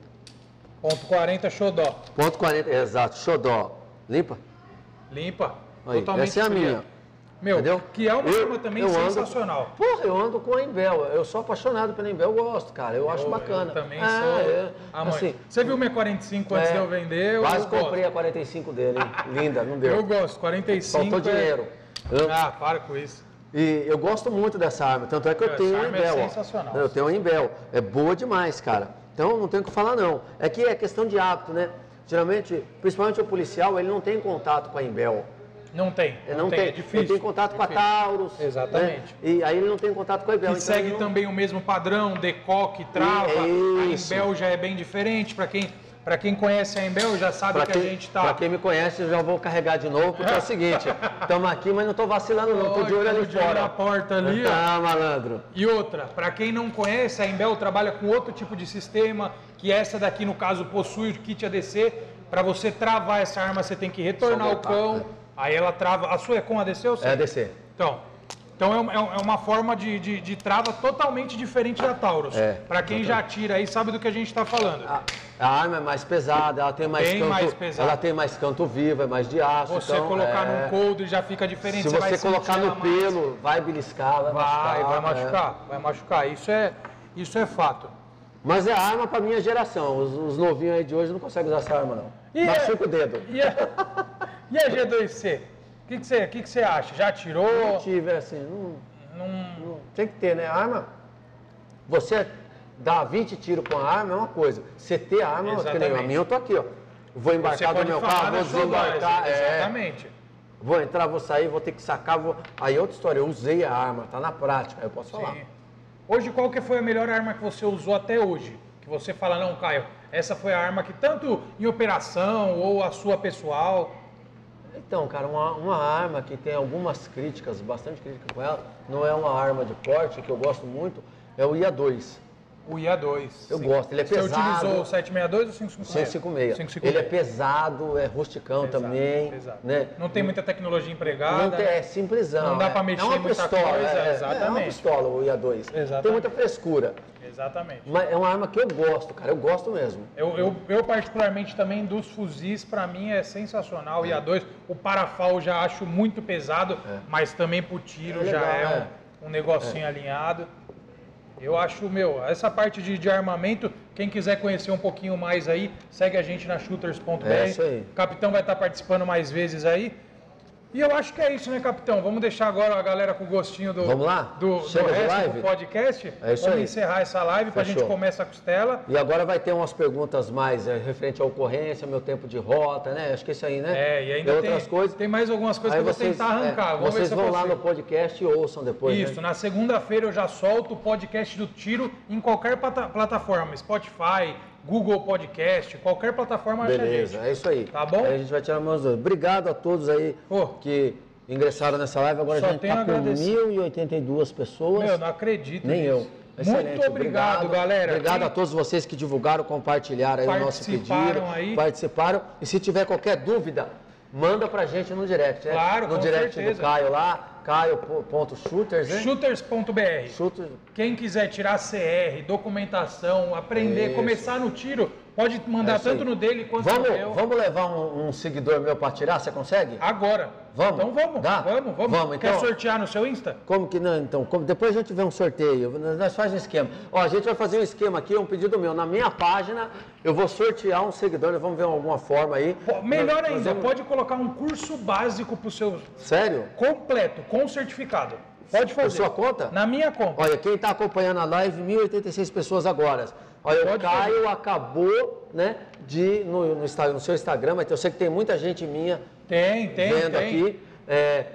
Ponto 40 xodó. Ponto 40, exato, xodó. Limpa? Limpa. Aí, totalmente essa é a fria. minha. Meu, Entendeu? que é uma Eu- arma também eu ando- sensacional. Porra, eu ando com a Imbel. Eu sou apaixonado pela Imbel, eu gosto, cara. Eu, acho Eu- bacana. Eu também É, sou é, assim, Você viu minha 45 antes é, de eu vender? Eu Quase gosto. comprei a 45 dele, hein? (laughs) Linda, não deu. Eu gosto. 45 Faltou é- dinheiro. Ah, para com isso. E eu gosto muito dessa arma, tanto é que eu tenho é Imbel. ó. sensacional. Eu tenho uma Imbel. É boa demais, cara. Então não tem o que falar, não. É que é questão de hábito, né? Geralmente, principalmente o policial, ele não tem contato com a Imbel. Não tem. Ele não, tem. É difícil. Ele tem contato com a. Taurus. Exatamente. né? E aí ele não tem contato com a Imbel. E então segue não- também o mesmo padrão, decoque, trava. É isso. A Embel já é bem diferente. Para quem, pra quem conhece a Embel já sabe Pra que quem, a gente tá. pra quem me conhece, eu já vou carregar de novo, porque é o (laughs) seguinte, estamos aqui, mas não estou vacilando não, estou de olho ali de fora. na porta ali, ó. Ah, malandro. E outra, para quem não conhece, a Embel trabalha com outro tipo de sistema, que essa daqui, no caso, possui o kit ADC. Para você travar essa arma, você tem que retornar o cão. Aí ela trava. A sua é com ADC ou É ADC. Então, então é, é é uma forma de, de- de trava totalmente diferente da Taurus. É, para quem já tira aí, sabe do que a gente está falando. A, a arma é mais pesada, ela tem mais Bem canto, mais pesada. ela tem mais canto vivo, é mais de aço. Você então, colocar é, num coldre já fica diferente. Se vai você colocar no ela mais. pelo, vai beliscar, vai, Vai, vai machucar. é. machucar, vai machucar. Isso é, isso é fato. Mas é a arma para minha geração. Os, os novinhos aí de hoje não conseguem usar essa arma, não. E Machuca o dedo. E a, (laughs) e a G2C? O que, que, você, que, que você acha? Já tirou? Não tive, assim, não, Não... não- tem que ter, né? Arma, você dá 20 tiros com a arma é uma coisa. Você ter a arma, é que nem a minha, eu tô aqui, ó. Vou embarcar do meu falar carro, vou sua base, desembarcar. é. Exatamente. Vou entrar, vou sair, vou ter que sacar. Vou... Aí é outra história, eu usei a arma, tá na prática, eu posso falar. Sim. Hoje, qual que foi a melhor arma que você usou até hoje? Que você fala, não, Caio, essa foi a arma que tanto em operação ou a sua pessoal... Então, cara, uma, uma arma que tem algumas críticas, bastante crítica com ela, não é uma arma de porte, que eu gosto muito, é o IA2. O IA2. Eu Sim. gosto, ele é Você pesado. utilizou o 762 ou 556? 156. 556. Ele é pesado, é rusticão Pesado, também. pesado. Né? Não tem muita tecnologia empregada. Não tem, é simplesão. Não dá é. pra mexer é uma muita pistola, coisa, é, É uma exatamente. pistola o IA2. Exatamente. Tem muita frescura. Exatamente. Mas é uma arma que eu gosto, cara. Eu gosto mesmo. Eu, eu, eu, particularmente também dos fuzis, pra mim é sensacional. O IA2, o parafal já acho muito pesado, mas também pro tiro É já legal, é é. um, um negocinho alinhado. Eu acho, meu, essa parte de, de armamento, quem quiser conhecer um pouquinho mais aí, segue a gente na shooters.br. É isso aí. O capitão vai estar participando mais vezes aí. E eu acho que é isso, né, capitão? Vamos deixar agora a galera com o gostinho do, Vamos lá? do, do Chega de resto live? do podcast. É isso Vamos aí. encerrar essa live pra Fechou. gente começar a costela. E agora vai ter umas perguntas mais é, referente à ocorrência, meu tempo de rota, né? Acho que isso aí, né? É, e ainda tem, outras coisas. tem mais algumas coisas Aí que eu vou vocês, tentar arrancar. é, Vamos vocês vão lá no podcast e ouçam depois. Isso, né? na segunda-feira eu já solto o podcast do Tiro em qualquer plata- plataforma, Spotify, Google Podcast, qualquer plataforma acha a Beleza, gente. é isso aí. Tá bom? Aí a gente vai tirar mais dois. Obrigado a todos aí Pô. que ingressaram nessa live. Agora Só a gente está com agradecer. 1.082 pessoas. Meu, não acredito Nem nisso. eu. Excelente, Muito obrigado, galera. Obrigado a todos vocês que divulgaram, compartilharam aí o nosso pedido. Participaram aí. Participaram. E se tiver qualquer dúvida, manda pra gente no direct. né? Claro, No direct certeza. do Caio lá, caio.shooters, né? Shooters.br. Shooters. Quem quiser tirar CR, documentação, aprender, Isso. começar no tiro, pode mandar É tanto no dele quanto Vamos, no meu. vamos levar um, um seguidor meu pra tirar? Você consegue? Agora. Vamos? Então vamos, Dá? vamos, vamos. Vamos, Quer então. sortear no seu Insta? Como que não? Então, como- depois a gente vê um sorteio. Nós fazemos um esquema. Ó, a gente vai fazer um esquema aqui, um pedido meu. Na minha página, eu vou sortear um seguidor. Nós vamos ver alguma forma aí. Pô, Melhor Nós- nós ainda, vamos- pode colocar um curso básico pro seu Sério? completo, com certificado. Pode Por fazer. sua conta? Na minha conta. Olha, quem está acompanhando a live, 1.086 pessoas agora. Olha, o Pode Caio acabou, né, de, no, no, no seu Instagram, mas eu sei que tem muita gente minha Tem, tem, vendo tem. aqui. é,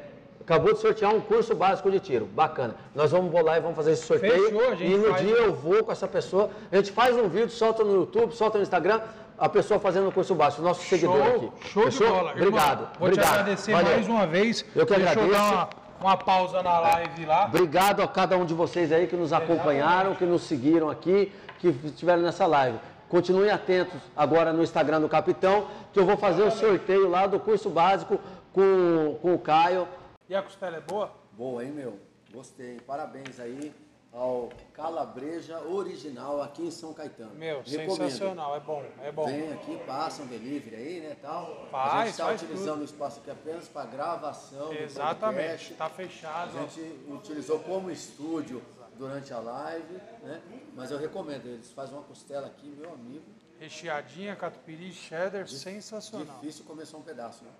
acabou de sortear um curso básico de tiro. Bacana. Nós vamos bolar e vamos fazer esse sorteio. Fechou, a gente e no dia eu vou com essa pessoa. A gente faz um vídeo, solta no YouTube, solta no Instagram. A pessoa fazendo o curso básico, nosso seguidor aqui. Show, show de Fechou? bola. Irmão, Obrigado. vou obrigado. te agradecer Valeu. mais uma vez. Eu que Deixa agradeço. eu dar uma, uma pausa na live lá. Obrigado a cada um de vocês aí que nos acompanharam, que nos seguiram aqui, que estiveram nessa live. Continuem atentos agora no Instagram do Capitão, que eu vou fazer o sorteio lá do curso básico com, com o Caio. E a costela é boa? Boa, hein, meu? Gostei. Parabéns aí ao Calabreja Original aqui em São Caetano. Meu, Recomendo. sensacional, é bom, é bom. Vem aqui, passa um delivery aí, né, tal. a Faz, gente está utilizando tudo. o espaço aqui apenas para gravação Exatamente, podcast. tá fechado. A gente utilizou como estúdio durante a live, né? Mas eu recomendo, eles fazem uma costela aqui, meu amigo. Recheadinha, catupiry, cheddar, sensacional. Difícil comer só um pedaço, né?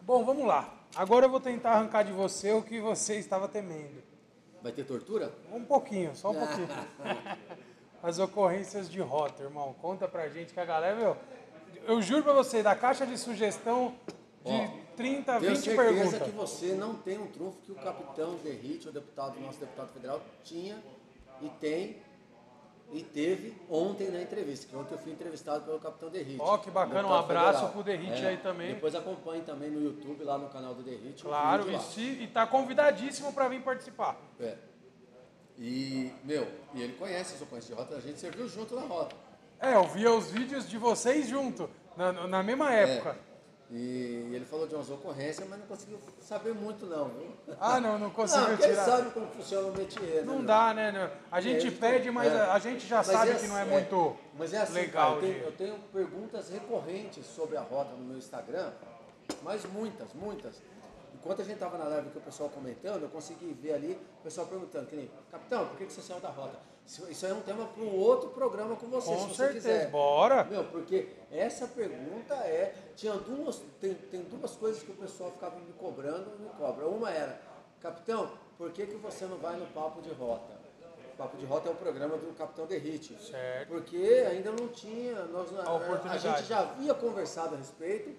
Bom, vamos lá. Agora eu vou tentar arrancar de você o que você estava temendo. Vai ter tortura? Um pouquinho, só um (laughs) pouquinho. As ocorrências de rota, irmão. Conta pra gente que a galera, meu. Eu juro pra você, da caixa de sugestão de Ó, 30, Tenho 20 certeza perguntas. que você não tem um trunfo que o capitão Derrite, o deputado, nosso deputado federal, tinha e tem e teve ontem na entrevista, que ontem eu fui entrevistado pelo capitão Derrite. Ó, que bacana, um abraço federal. pro Derrite aí também. Depois acompanhe também no YouTube, lá no canal do Derrite. Claro, e, se, e tá convidadíssimo pra vir participar. É. E, meu, e ele conhece as ocorrências de rota, a gente serviu junto na rota. É, eu via os vídeos de vocês junto, na, na mesma época. É. E ele falou de umas ocorrências, mas não conseguiu saber muito não, viu? Ah, não, não Não, (laughs) conseguiu ele tirar. sabe como funciona o métier, né, Não dá, né? né? A gente É, pede, mas é. a- gente já Mas sabe é que não é assim, muito Mas é assim, legal. cara, eu, tenho, eu tenho perguntas recorrentes sobre a rota no meu Instagram, mas muitas, muitas. Enquanto a gente estava na live com o pessoal comentando, eu consegui ver ali o pessoal perguntando, que nem, capitão, por que que você saiu da rota? Isso, é um tema para um outro programa com você, Com se você certeza, quiser. bora. Meu, porque essa pergunta é. Tinha duas. Tem, tem duas coisas que o pessoal ficava me cobrando e me cobra. Uma era, capitão, por que, que você não vai no Papo de Rota? O Papo de Rota é o programa do Capitão Derrite. Certo. Porque ainda não tinha. Nós, a, a gente já havia conversado a respeito,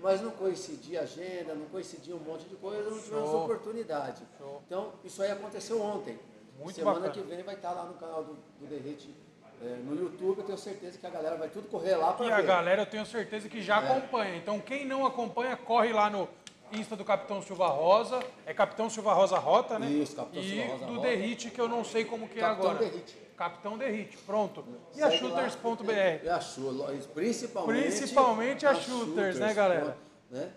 mas não coincidia a agenda, não coincidia um monte de coisa, não tivemos Show. oportunidade. Show. Então, isso aí aconteceu ontem. Muito Semana bacana. que vem vai estar lá no canal do, do Derrite é, no YouTube. Eu tenho certeza que a galera vai tudo correr lá para E ver. a galera eu tenho certeza que É. já acompanha. Então quem não acompanha, corre lá no Insta do Capitão Silva Rosa. É Capitão Silva Rosa Rota, né? Isso, Capitão e Silva Rosa do Rota. Derrite, que eu não sei como que é Capitão agora. Derrite. Capitão Derrite, pronto. E a Segue. Shooters.br. É a Shooters, principalmente. Principalmente a Shooters, né, galera? Né?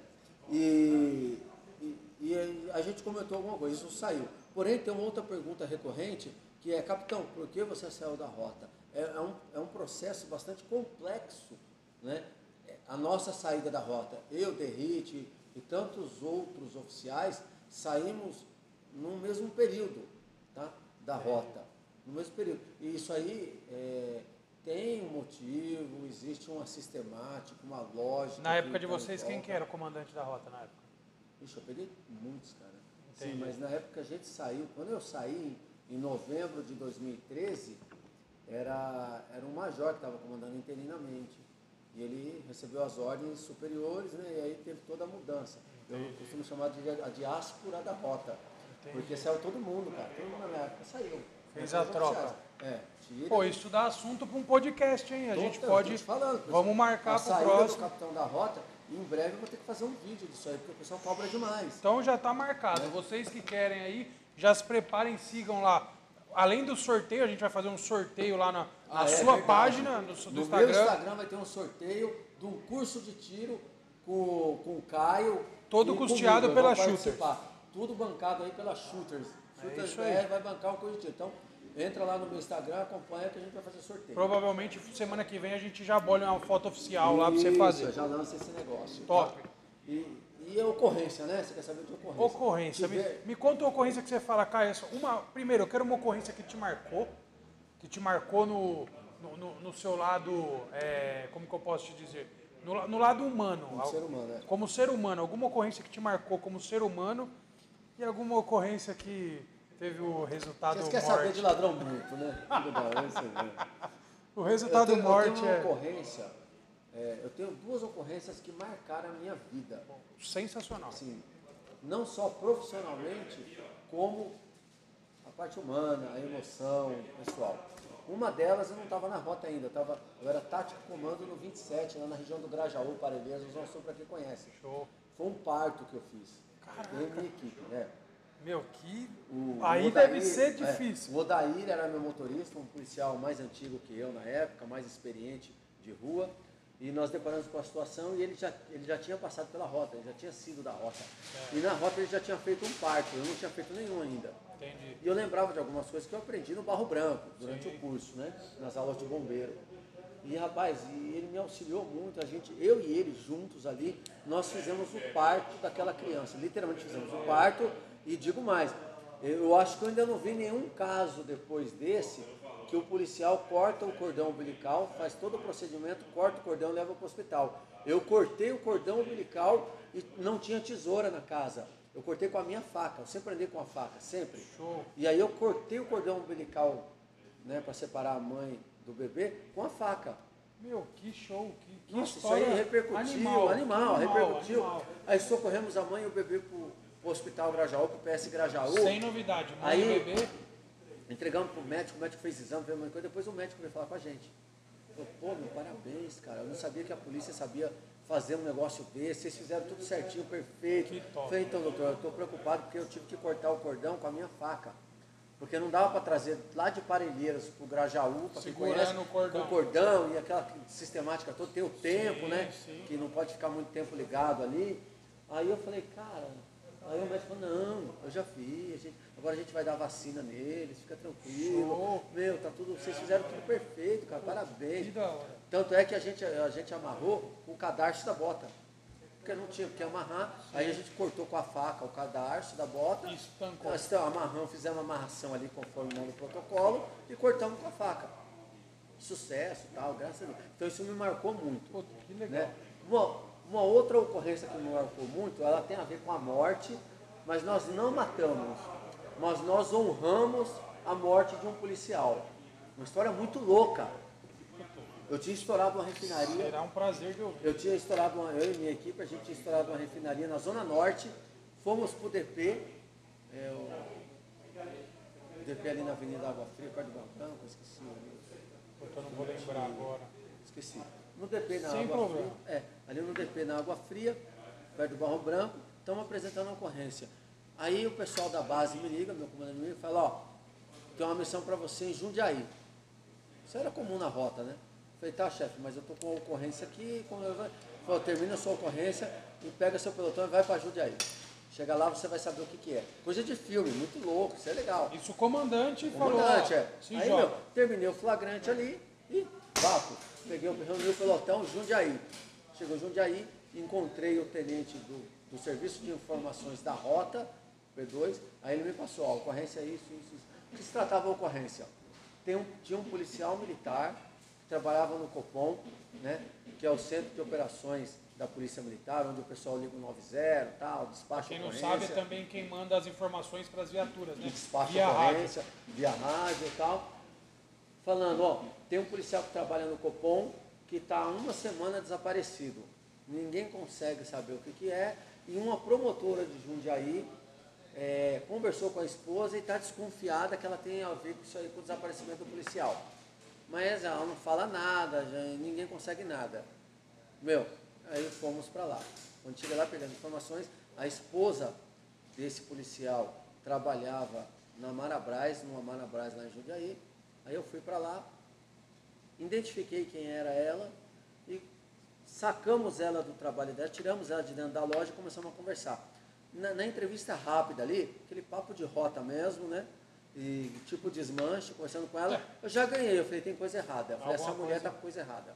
E, e, e a gente comentou alguma coisa, isso saiu. Porém, tem uma outra pergunta recorrente, que é, capitão, por que você saiu da rota? É, é um, é um processo bastante complexo, né? A nossa saída da rota, eu, Derrite e tantos outros oficiais, saímos no mesmo período tá? da rota, no mesmo período. E isso aí é, tem um motivo, existe uma sistemática, uma lógica. Na época de tá vocês, quem que era o comandante da rota na época? Ixi, eu peguei muitos, cara. Sim, Entendi. mas na época a gente saiu, quando eu saí, em novembro de 2013, era, era um major que estava comandando interinamente. E ele recebeu as ordens superiores, né? E aí teve toda a mudança. Eu costumo chamar de a diáspora da rota. Porque saiu todo mundo, cara. Todo mundo na época saiu. Fez a troca. É, tira. Pô, isso dá assunto para um podcast, hein? A gente pode. falando, Vamos marcar a pro saída próximo. do capitão da rota, e em breve eu vou ter que fazer um vídeo disso aí, porque o pessoal cobra demais. Então já está marcado. Vocês que querem aí, já se preparem, sigam lá. Além do sorteio, a gente vai fazer um sorteio lá na, na Ah, é sua verdade. página, no, do No Instagram. meu Instagram vai ter um sorteio de um curso de tiro com, com o Caio. Todo custeado comigo. Pela Shooters. participar. Tudo bancado aí pela Shooters. Shooters isso aí. BR vai bancar o curso de tiro. Então, entra lá no meu Instagram, acompanha que a gente vai fazer sorteio. Provavelmente semana que vem a gente já bolha uma foto oficial lá para você fazer. já lança esse negócio. Top. tá? E, e a ocorrência, né? Você quer saber de ocorrência? Ocorrência. Me, me conta uma ocorrência que você fala, Caio. Uma, primeiro, eu quero uma ocorrência que te marcou, que te marcou no, no, no- no seu lado, é, como que eu posso te dizer? No, no lado humano. Como Al- ser humano, é. Como ser humano. Alguma ocorrência que te marcou como ser humano e alguma ocorrência que teve o resultado Vocês querem morte. saber de ladrão muito, né? (laughs) Eu sei, né? O Eu resultado tenho, eu morte tenho uma é ocorrência, é, eu tenho duas ocorrências que marcaram a minha vida. sensacional. Assim, não só profissionalmente, como a parte humana, a emoção pessoal. Uma delas eu não estava na rota ainda, eu, tava, eu era tático comando no 27, lá na região do Grajaú, Parelheiros, Zona Sul, para quem conhece. Show. Foi um parto que eu fiz. Eu e minha equipe, né? Meu, que. O- Aí o Odair- deve ser é, difícil. o Odair era meu motorista, um policial mais antigo que eu na época, mais experiente de rua. E nós deparamos com a situação e ele já, ele já tinha passado pela rota, ele já tinha sido da rota. É. E na rota ele já tinha feito um parto, eu não tinha feito nenhum ainda. Entendi. E eu lembrava de algumas coisas que eu aprendi no Barro Branco, durante Sim. o curso, né? Nas aulas de bombeiro. E rapaz, e ele me auxiliou muito, a gente, eu e ele juntos ali, nós fizemos o parto daquela criança. Literalmente fizemos o parto e digo mais, eu acho que eu ainda não vi nenhum caso depois desse que o policial corta o cordão umbilical, faz todo o procedimento, corta o cordão e leva para o hospital. Eu cortei o cordão umbilical e não tinha tesoura na casa. Eu cortei com a minha faca, eu sempre andei com a faca, sempre. Show. E aí eu cortei o cordão umbilical, né, para separar a mãe do bebê com a faca. Meu, que show. Que, que Nossa, isso aí repercutiu, animal, animal, repercutiu. animal. Aí socorremos a mãe e o bebê pro hospital Grajaú, pro PS Grajaú. Sem novidade. Mãe Aí- e bebê. Entregamos pro médico, o médico fez exame, fez uma coisa, depois o médico veio falar com a gente. Falou, pô, meu, parabéns, cara. Eu não sabia que a polícia sabia fazer um negócio desse, vocês fizeram tudo certinho, perfeito. Que top. Falei, então, doutor, eu estou preocupado porque eu tive que cortar o cordão com a minha faca. Porque não dava para trazer lá de Parelheiras pro Grajaú, para quem conhece, o cordão. com o cordão e aquela sistemática toda, tem o tempo, Sim, né? sim. Que não pode ficar muito tempo ligado ali. Aí eu falei, cara, aí o médico falou, não, eu já fiz, a gente- agora a gente vai dar vacina neles, fica tranquilo. Show. Meu, tá tudo, vocês fizeram tudo perfeito, cara, parabéns. Que. Tanto é que a gente, a gente amarrou o cadarço da bota. Porque não tinha porque amarrar. Aí a gente cortou com a faca o cadarço da bota. Estancou. Nós então, amarramos, fizemos uma amarração ali conforme o protocolo e cortamos com a faca. Sucesso tal, graças a Deus. Então isso me marcou muito. Pô, que legal. Né? Uma, uma outra ocorrência que me marcou muito, ela tem a ver com a morte, mas nós não matamos, mas nós honramos a morte de um policial. Uma história muito louca. Eu tinha estourado uma refinaria, Será um prazer de ouvir. eu tinha estourado uma, eu e minha equipe, a gente tinha estourado uma refinaria na Zona Norte, fomos pro DP, é, o DP ali na Avenida Água Fria, perto do eu esqueci eu não vou lembrar agora. Esqueci. No DP na Sem Água problema. Fria. É, ali no DP na Água Fria, perto do Barro Branco, estamos apresentando a ocorrência. Aí o pessoal da base me liga, meu comandante me liga e fala, ó, tem uma missão para você em Jundiaí. Isso era comum na rota, né? Falei, tá, chefe, mas eu tô com a ocorrência aqui. Com... Falei, termina a sua ocorrência e pega seu pelotão e vai para Jundiaí. Chega lá, você vai saber o que, que é. Coisa de filme, muito louco, isso é legal. Isso o comandante falou. Comandante, é. Aí, joga. meu, terminei o flagrante ali e vapo. Peguei, o- reuni o pelotão Jundiaí. Chegou Jundiaí, encontrei o tenente do, do Serviço de Informações da Rota, P2, aí ele me passou, ó, ocorrência é isso, isso, isso. O que se tratava a ocorrência? Tem um, tinha um policial militar que trabalhava no Copom, né, que é o Centro de Operações da Polícia Militar, onde o pessoal liga o 90 tal, despacha Quem não sabe é também quem manda as informações para as viaturas, né? despacha Via rádio. ocorrência, via rádio e tal, falando, ó, tem um policial que trabalha no Copom que está há uma semana desaparecido. Ninguém consegue saber o que, que é. E uma promotora de Jundiaí é, conversou com a esposa e está desconfiada que ela tem a ver com isso aí, com o desaparecimento do policial. Mas ela não fala nada, já, ninguém consegue nada. Meu, aí fomos para lá. Quando cheguei lá pegando informações, a esposa desse policial trabalhava na Marabras, numa Marabras lá em Jundiaí. Aí eu fui para lá, identifiquei quem era ela e sacamos ela do trabalho dela, tiramos ela de dentro da loja e começamos a conversar. Na, na entrevista rápida ali, aquele papo de rota mesmo, né? E tipo desmanche, conversando com ela, eu já ganhei. Eu falei, tem coisa errada. Eu falei, essa Alguma mulher coisa- tá com coisa errada.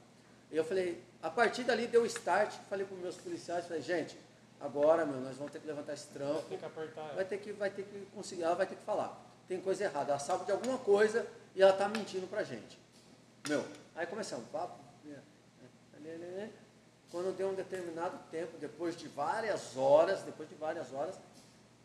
E eu falei, a partir dali deu start, falei para os meus policiais, falei, gente, agora, meu, nós vamos ter que levantar esse trampo, Tem que apertar. vai ter que, vai ter que conseguir, ela vai ter que falar. Tem coisa errada, ela sabe de alguma coisa e ela está mentindo pra gente. Meu, aí começamos, papo. né, né, né, né. Quando deu um determinado tempo, depois de várias horas, depois de várias horas,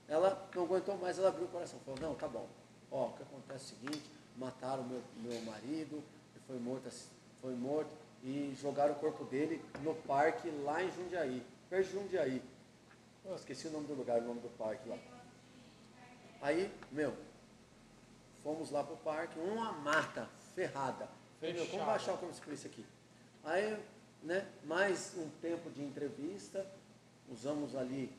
ela não aguentou mais, ela abriu o coração. Falou, não, tá bom. Ó, o que acontece é o seguinte, mataram meu, meu marido, ele foi morto, ass- foi morto, e jogaram o corpo dele no parque lá em Jundiaí, perto de Jundiaí. Eu esqueci o nome do lugar, o nome do parque lá. Aí, meu, fomos lá pro parque, uma mata ferrada. Como Fechado. vai achar o polícia aqui? Aí, né, mais um tempo de entrevista, usamos ali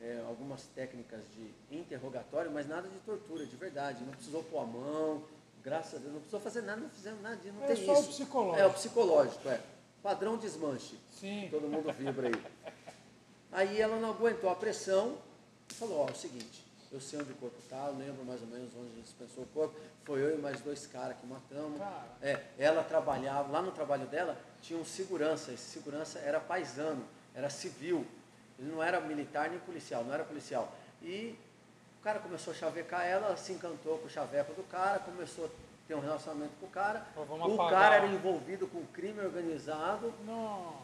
é, algumas técnicas de interrogatório, mas nada de tortura, de verdade. Não precisou pôr a mão, graças a Deus, não precisou fazer nada, não fizemos nada, não É tem só o isso. psicológico. É, o psicológico, é. Padrão desmanche. Sim. Todo mundo vibra aí. (laughs) Aí ela não aguentou a pressão e falou, ó, é o seguinte, eu sei onde o corpo está, eu lembro mais ou menos onde dispensou o corpo, foi eu e mais dois caras que matamos. Cara. É, ela trabalhava, lá no trabalho dela, tinha um segurança, esse segurança era paisano, era civil, ele não era militar nem policial, não era policial. E o cara começou a chavecar ela, ela se encantou com o chaveco do cara, começou a ter um relacionamento com o cara. O apagar. cara era envolvido com crime organizado, Nossa.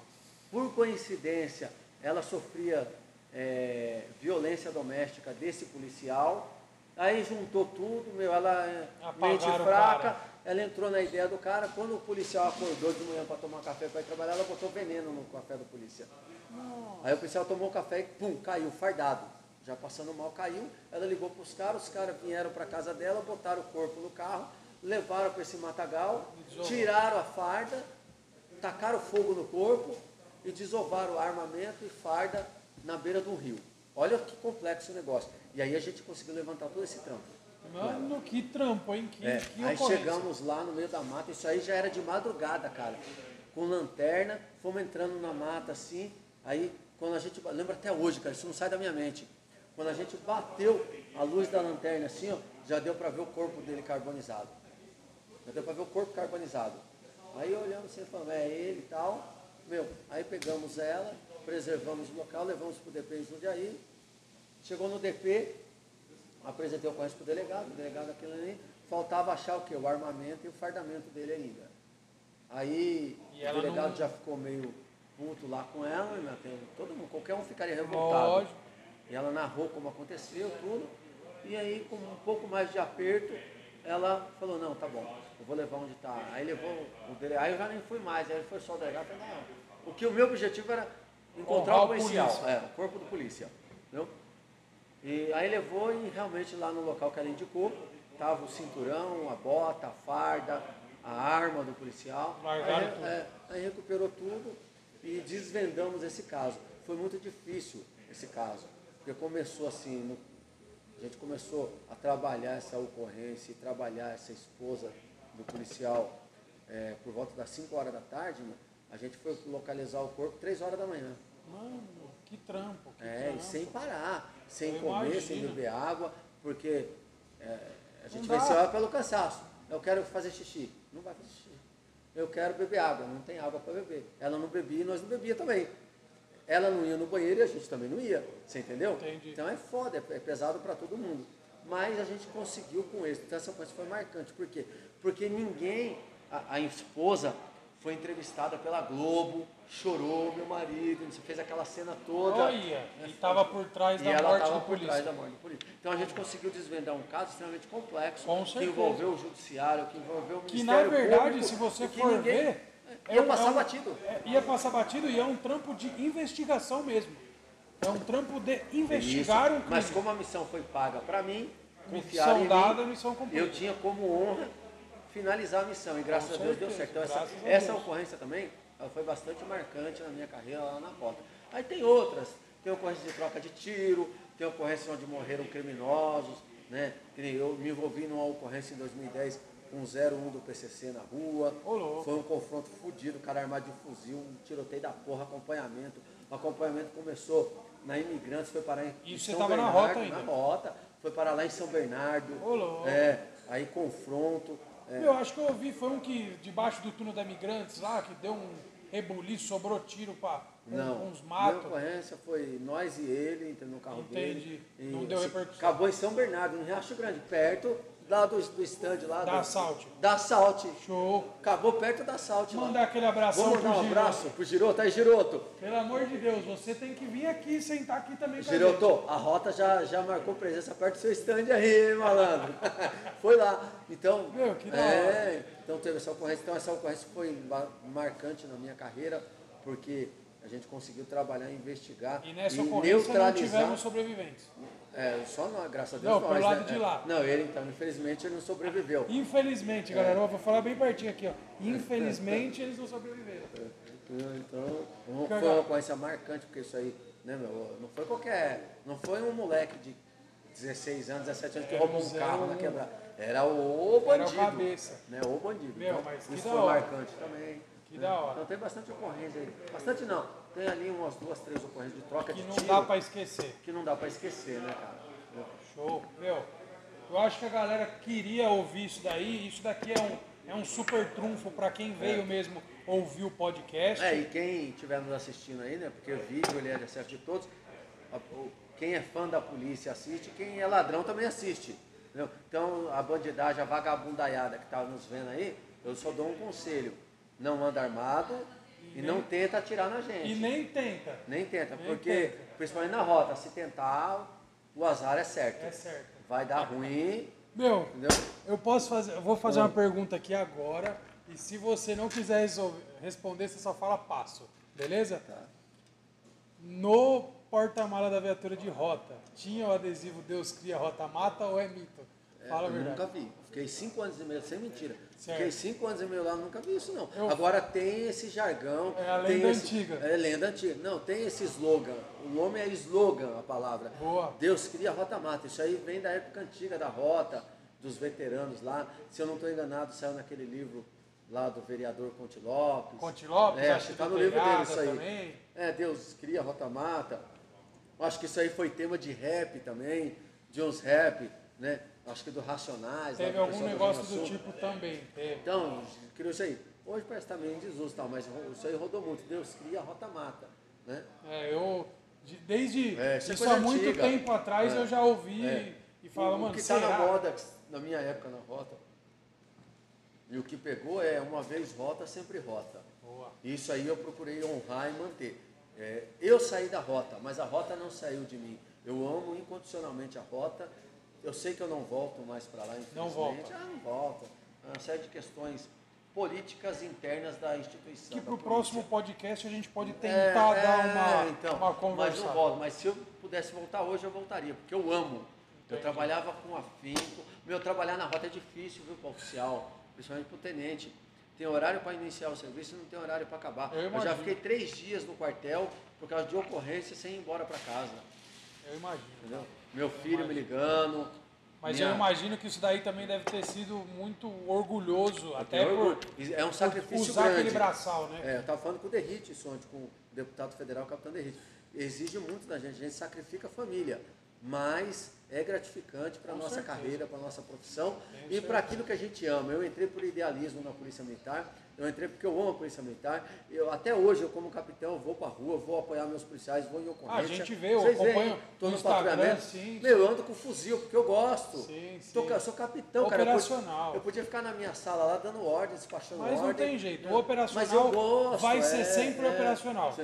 por coincidência, ela sofria é, violência doméstica desse policial. Aí juntou tudo, meu, ela é Apagaram mente fraca, ela entrou na ideia do cara. Quando o policial acordou de manhã para tomar café para ir trabalhar, ela botou veneno no café do policial. Aí o policial tomou o café e pum, caiu, fardado. Já passando mal, caiu. Ela ligou para os caras, os caras vieram para casa dela, botaram o corpo no carro, levaram para esse matagal, tiraram a farda, tacaram fogo no corpo e desovaram o armamento e farda na beira do rio. Olha que complexo o negócio. E aí a gente conseguiu levantar todo esse trampo. Mano, que trampo, hein? Que, É, que aí chegamos lá no meio da mata, isso aí já era de madrugada, cara. Com lanterna, fomos entrando na mata assim. Aí, quando a gente. Lembra até hoje, cara, isso não sai da minha mente. Quando a gente bateu a luz da lanterna assim, ó, já deu para ver o corpo dele carbonizado. Já deu para ver o corpo carbonizado. Aí olhamos assim, falamos, é ele e tal. Meu, aí pegamos ela, preservamos o local, levamos para o DP em Jundiaí. Chegou no DP, apresentei o ocorrência para o delegado, o delegado aquilo ali, faltava achar o quê? O armamento e o fardamento dele ainda. Aí o delegado não- já ficou meio puto lá com ela, né? Todo mundo, qualquer um ficaria revoltado. Lógico. E ela narrou como aconteceu, tudo. E aí, com um pouco mais de aperto, ela falou, não, tá bom, eu vou levar onde está. Aí levou o delegado, aí eu já nem fui mais, aí foi só o delegado, falei, não. O que o meu objetivo era encontrar o policial, polícia. é, o corpo do polícia. Entendeu? E aí levou e realmente lá no local que ela indicou, tava o cinturão, a bota, a farda, a arma do policial. Largaram aí, tudo. é, aí recuperou tudo e desvendamos esse caso. Foi muito difícil esse caso, porque começou assim, no- a gente começou a trabalhar essa ocorrência e trabalhar essa esposa do policial é, por volta das 5 horas da tarde, né? a gente foi localizar o corpo 3 horas da manhã. Mano, que trampo. Que É, trampo. e sem parar, sem Eu comer, sem imagino. beber água, porque é, a gente dá. venceu ela pelo cansaço. Eu quero fazer xixi. Não vai fazer xixi. Eu quero beber água, não tem água para beber. Ela não bebia e nós não bebia também. Ela não ia no banheiro e a gente também não ia. Você entendeu? Entendi. Então é foda, é pesado para todo mundo. Mas a gente conseguiu com êxito. Então essa coisa foi marcante. Por quê? Porque ninguém, a, a esposa foi entrevistada pela Globo, chorou, meu marido, você fez aquela cena toda. Olha, e tava por trás da ela morte estava do por trás polícia. da morte do polícia. Então a gente conseguiu desvendar um caso extremamente complexo, Com que certeza. envolveu o judiciário, que envolveu o Que Ministério na verdade, Público, se você que for ninguém- ver, ia um- passar um- batido. é, ia passar batido e é um trampo de investigação mesmo. É um trampo de investigar um crime. Mas como a missão foi paga para mim, confiaram Missão em dada, mim, missão cumprida. eu tinha como honra finalizar a missão. E graças Com a Deus deu certo. Então essa, essa ocorrência também foi bastante marcante na minha carreira lá na Rota. Aí tem outras, tem ocorrência de troca de tiro, tem ocorrência onde morreram criminosos, né? Eu me envolvi numa ocorrência em 2010 com 01 do PCC na rua. Ô, louco. Foi um confronto fudido, o cara armado de fuzil, um tiroteio da porra, acompanhamento. O acompanhamento começou na Imigrantes, foi parar em, E você São tava na rota ainda? Na rota, foi parar lá em São Bernardo. Ô, louco. É, aí confronto. É, Eu acho que eu ouvi, foi um que debaixo do túnel da Imigrantes lá, que deu um rebuliço, sobrou tiro não, com uns matos. ocorrência foi nós e ele, entrando no carro Entendi. dele. e, Não deu assim, repercussão. Acabou em São Bernardo, no Riacho Grande, perto lá do, do stand lá. Da do, Assalte. Da Assalte. Show. Acabou perto da Assalte lá. Mandar aquele abração Vou mandar um Giroto. abraço pro Giroto. Aí, Giroto. Pelo amor de Deus, você tem que vir aqui, sentar aqui também com a Giroto, a rota já, já marcou presença perto do seu stand aí, hein, malandro. (laughs) foi lá. Então, Meu, que da é, então teve essa ocorrência. Então essa ocorrência foi ma- marcante na minha carreira, porque a gente conseguiu trabalhar, investigar E nessa e ocorrência não neutralizar. tivemos sobreviventes. É, só nós, graças a Deus. Não, nós, lado né? de lá. Não, ele então, infelizmente, ele não sobreviveu. Infelizmente, galera, eu vou falar bem pertinho aqui, ó. Infelizmente (laughs) eles não sobreviveram. Então, não Cara, foi uma coisa marcante, porque isso aí, né, meu, não foi qualquer. Não foi um moleque de 16 anos, 17 anos que Era roubou um carro na quebrada. Era o Era o bandido. cabeça. Né, o bandido. Meu, então, isso foi marcante também. Que da hora. Então tem bastante ocorrência aí. Bastante não. Tem ali umas duas, três ocorrências de troca Que de não tiro dá pra esquecer. que não dá pra esquecer, né, cara? Show. Meu, eu acho que a galera queria ouvir isso daí. Isso daqui é um, é um super trunfo pra quem veio mesmo ouvir o podcast. É, e quem estiver nos assistindo aí, né? Porque o vídeo ele é de acesso de todos. Quem é fã da polícia assiste, quem é ladrão também assiste. entendeu? Então a bandidagem, a vagabundaiada que tá nos vendo aí, eu só dou um conselho. Não anda armado e, não tenta atirar na gente. E nem tenta. Nem tenta, nem porque, tenta. principalmente na rota, se tentar, o azar é certo. É certo. Vai dar ruim, Meu, entendeu? eu posso fazer. Eu vou fazer uma pergunta aqui agora. E se você não quiser resolver- responder, você só fala passo. Beleza? Tá. No porta-mala da viatura de rota, tinha o adesivo Deus cria rota mata ou é mito? Fala a eu verdade. nunca vi. Fiquei cinco anos e meio, sem mentira. Certo. Fiquei cinco anos e meio lá, nunca vi isso não. Eu- Agora tem esse jargão. É a tem lenda esse- antiga. É lenda antiga. Não, tem esse slogan. O nome é slogan, a palavra. Boa. Deus cria a rota mata. Isso aí vem da época antiga da rota, dos veteranos lá. Se eu não estou enganado, saiu naquele livro lá do vereador Conte Lopes. Conte Lopes, é, acho que está no livro dele isso aí. também. É, Deus cria a rota mata. Acho que isso aí foi tema de rap também, de uns rap, né? Acho que do Racionais. Teve do algum negócio do Sul. tipo também. Teve. Então, criou isso aí. Hoje parece que tá meio em desuso e tal, mas isso aí rodou muito. Deus cria a rota mata, né? É, eu. de- desde. É, isso é isso há muito antiga. tempo atrás É. eu já ouvi É. e falava, o, mano, o que está na moda, na minha época na rota, e o que pegou é uma vez rota, sempre rota. Boa. Isso aí eu procurei honrar e manter. É, eu saí da rota, mas a rota não saiu de mim. Eu amo incondicionalmente a rota. Eu sei que eu não volto mais para lá, infelizmente. Não volta. Ah, não volto. É Uma série de questões políticas internas da instituição. Que pro polícia. próximo podcast a gente pode É, tentar dar é, uma, então, uma Mas conversa. não volto. Mas se eu pudesse voltar hoje, eu voltaria, porque eu amo. Eu trabalhava com afinco. Meu, trabalhar na rota é difícil, viu, para oficial, principalmente para o tenente. Tem horário para iniciar o serviço e não tem horário para acabar. Eu Eu, já fiquei três dias no quartel por causa de ocorrência sem ir embora para casa. Eu imagino. Entendeu? Meu filho me ligando. Mas minha- eu imagino que isso daí também deve ter sido muito orgulhoso, até tenho por. É um sacrifício usar grande. aquele braçal, né? É, eu estava falando com o Derrite isso ontem, com o deputado federal, o capitão Derrite. Exige muito da gente, a gente sacrifica a família, mas é gratificante para a nossa certeza. carreira, para a nossa profissão Tenho e para aquilo que a gente ama. Eu entrei por idealismo na Polícia Militar, eu entrei porque eu amo a Polícia Militar. Eu, até hoje, eu como capitão, eu vou para a rua, vou apoiar meus policiais, vou em ocorrência. Ah, a gente vê, eu Vocês veem, acompanho tô no patrulhamento. sim, Meu, eu ando com fuzil porque eu gosto. Sim, sim. Tô ca- sou capitão, cara. Eu podia- Operacional. Eu podia ficar na minha sala lá dando ordens, despachando Mas não ordem. tem jeito, né? o operacional Mas eu gosto, vai ser é, sempre é. operacional.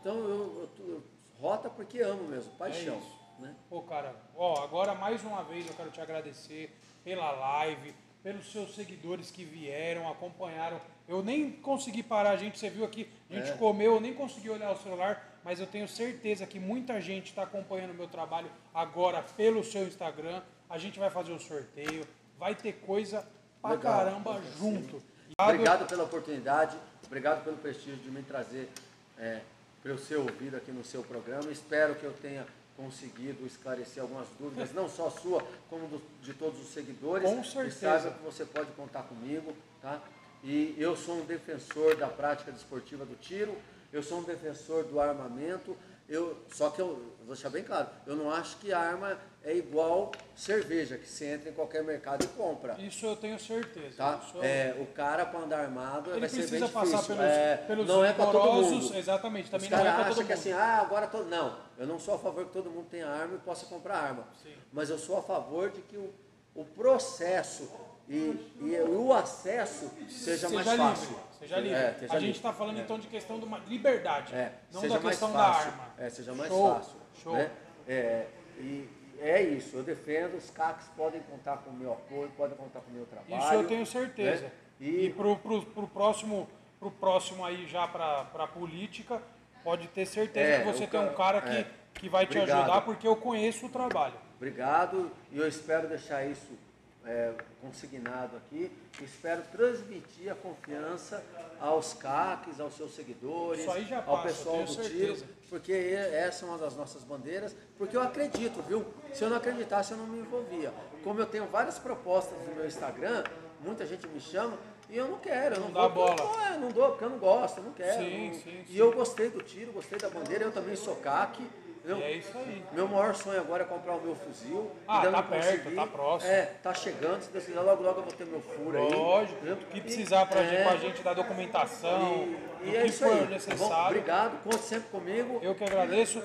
Então eu, eu- eu- rota porque amo mesmo, paixão. É isso. né? Pô, cara, ó, agora mais uma vez eu quero te agradecer pela live, pelos seus seguidores que vieram, acompanharam. Eu nem consegui parar, a gente, você viu aqui, a gente É. comeu, eu nem consegui olhar o celular, mas eu tenho certeza que muita gente está acompanhando o meu trabalho agora pelo seu Instagram. A gente vai fazer o sorteio, vai ter coisa pra Legal. caramba junto. Obrigado pela oportunidade, obrigado pelo prestígio de me trazer é, para eu ser ouvido aqui no seu programa. Espero que eu tenha conseguido esclarecer algumas dúvidas, (laughs) não só sua, como do- de todos os seguidores. Com E certeza. saiba que você pode contar comigo, tá? E eu sou um defensor da prática desportiva do tiro, eu sou um defensor do armamento, eu, só que eu vou deixar bem claro, eu não acho que arma é igual cerveja, que você entra em qualquer mercado e compra. Isso eu tenho certeza. Tá? Isso eu- É, o cara para andar armado Ele vai ser bem precisa difícil. passar pelos, é, pelos não é para todo mundo. exatamente, também Os não é para todo acham mundo. que assim, ah, agora todo. Não, eu não sou a favor que todo mundo tenha arma e possa comprar arma. Sim. Mas eu sou a favor de que o, o processo e, e o acesso seja, mais livre, fácil. Seja livre. É, seja a gente está falando É. então de questão de uma liberdade, É, não seja da mais questão da arma. É, seja mais Show, fácil. show. né? É, e é isso, eu defendo, os CACs podem contar com o meu apoio, podem contar com o meu trabalho. Isso eu tenho certeza. né? E, E, pro, pro próximo, pro próximo aí já para a política, Pode ter certeza É, que você o tem um cara- que, é. que vai te Obrigado. ajudar, porque eu conheço o trabalho. Obrigado e eu espero deixar isso é, consignado aqui. Espero transmitir a confiança aos CACs, aos seus seguidores, já ao passa, pessoal do certeza. tiro, porque e- essa é uma das nossas bandeiras, porque eu acredito, viu? Se eu não acreditasse, eu não me envolvia. Como eu tenho várias propostas no meu Instagram, muita gente me chama e eu não quero, eu não, Não dá vou, bola. Não, não dou porque eu não gosto, eu não quero. Sim, não- sim, e sim. eu gostei do tiro, gostei da bandeira, eu também sou CAC. Eu, E é isso aí. meu maior sonho agora é comprar o meu fuzil. Ah, Ainda tá não perto, consegui. tá próximo. É, tá chegando. Se quiser, logo, logo eu vou ter meu furo aí. Lógico. O que precisar pra, é, com a gente da documentação, E, do e é que isso for aí. Bom, necessário. obrigado, conte sempre comigo. Eu que agradeço.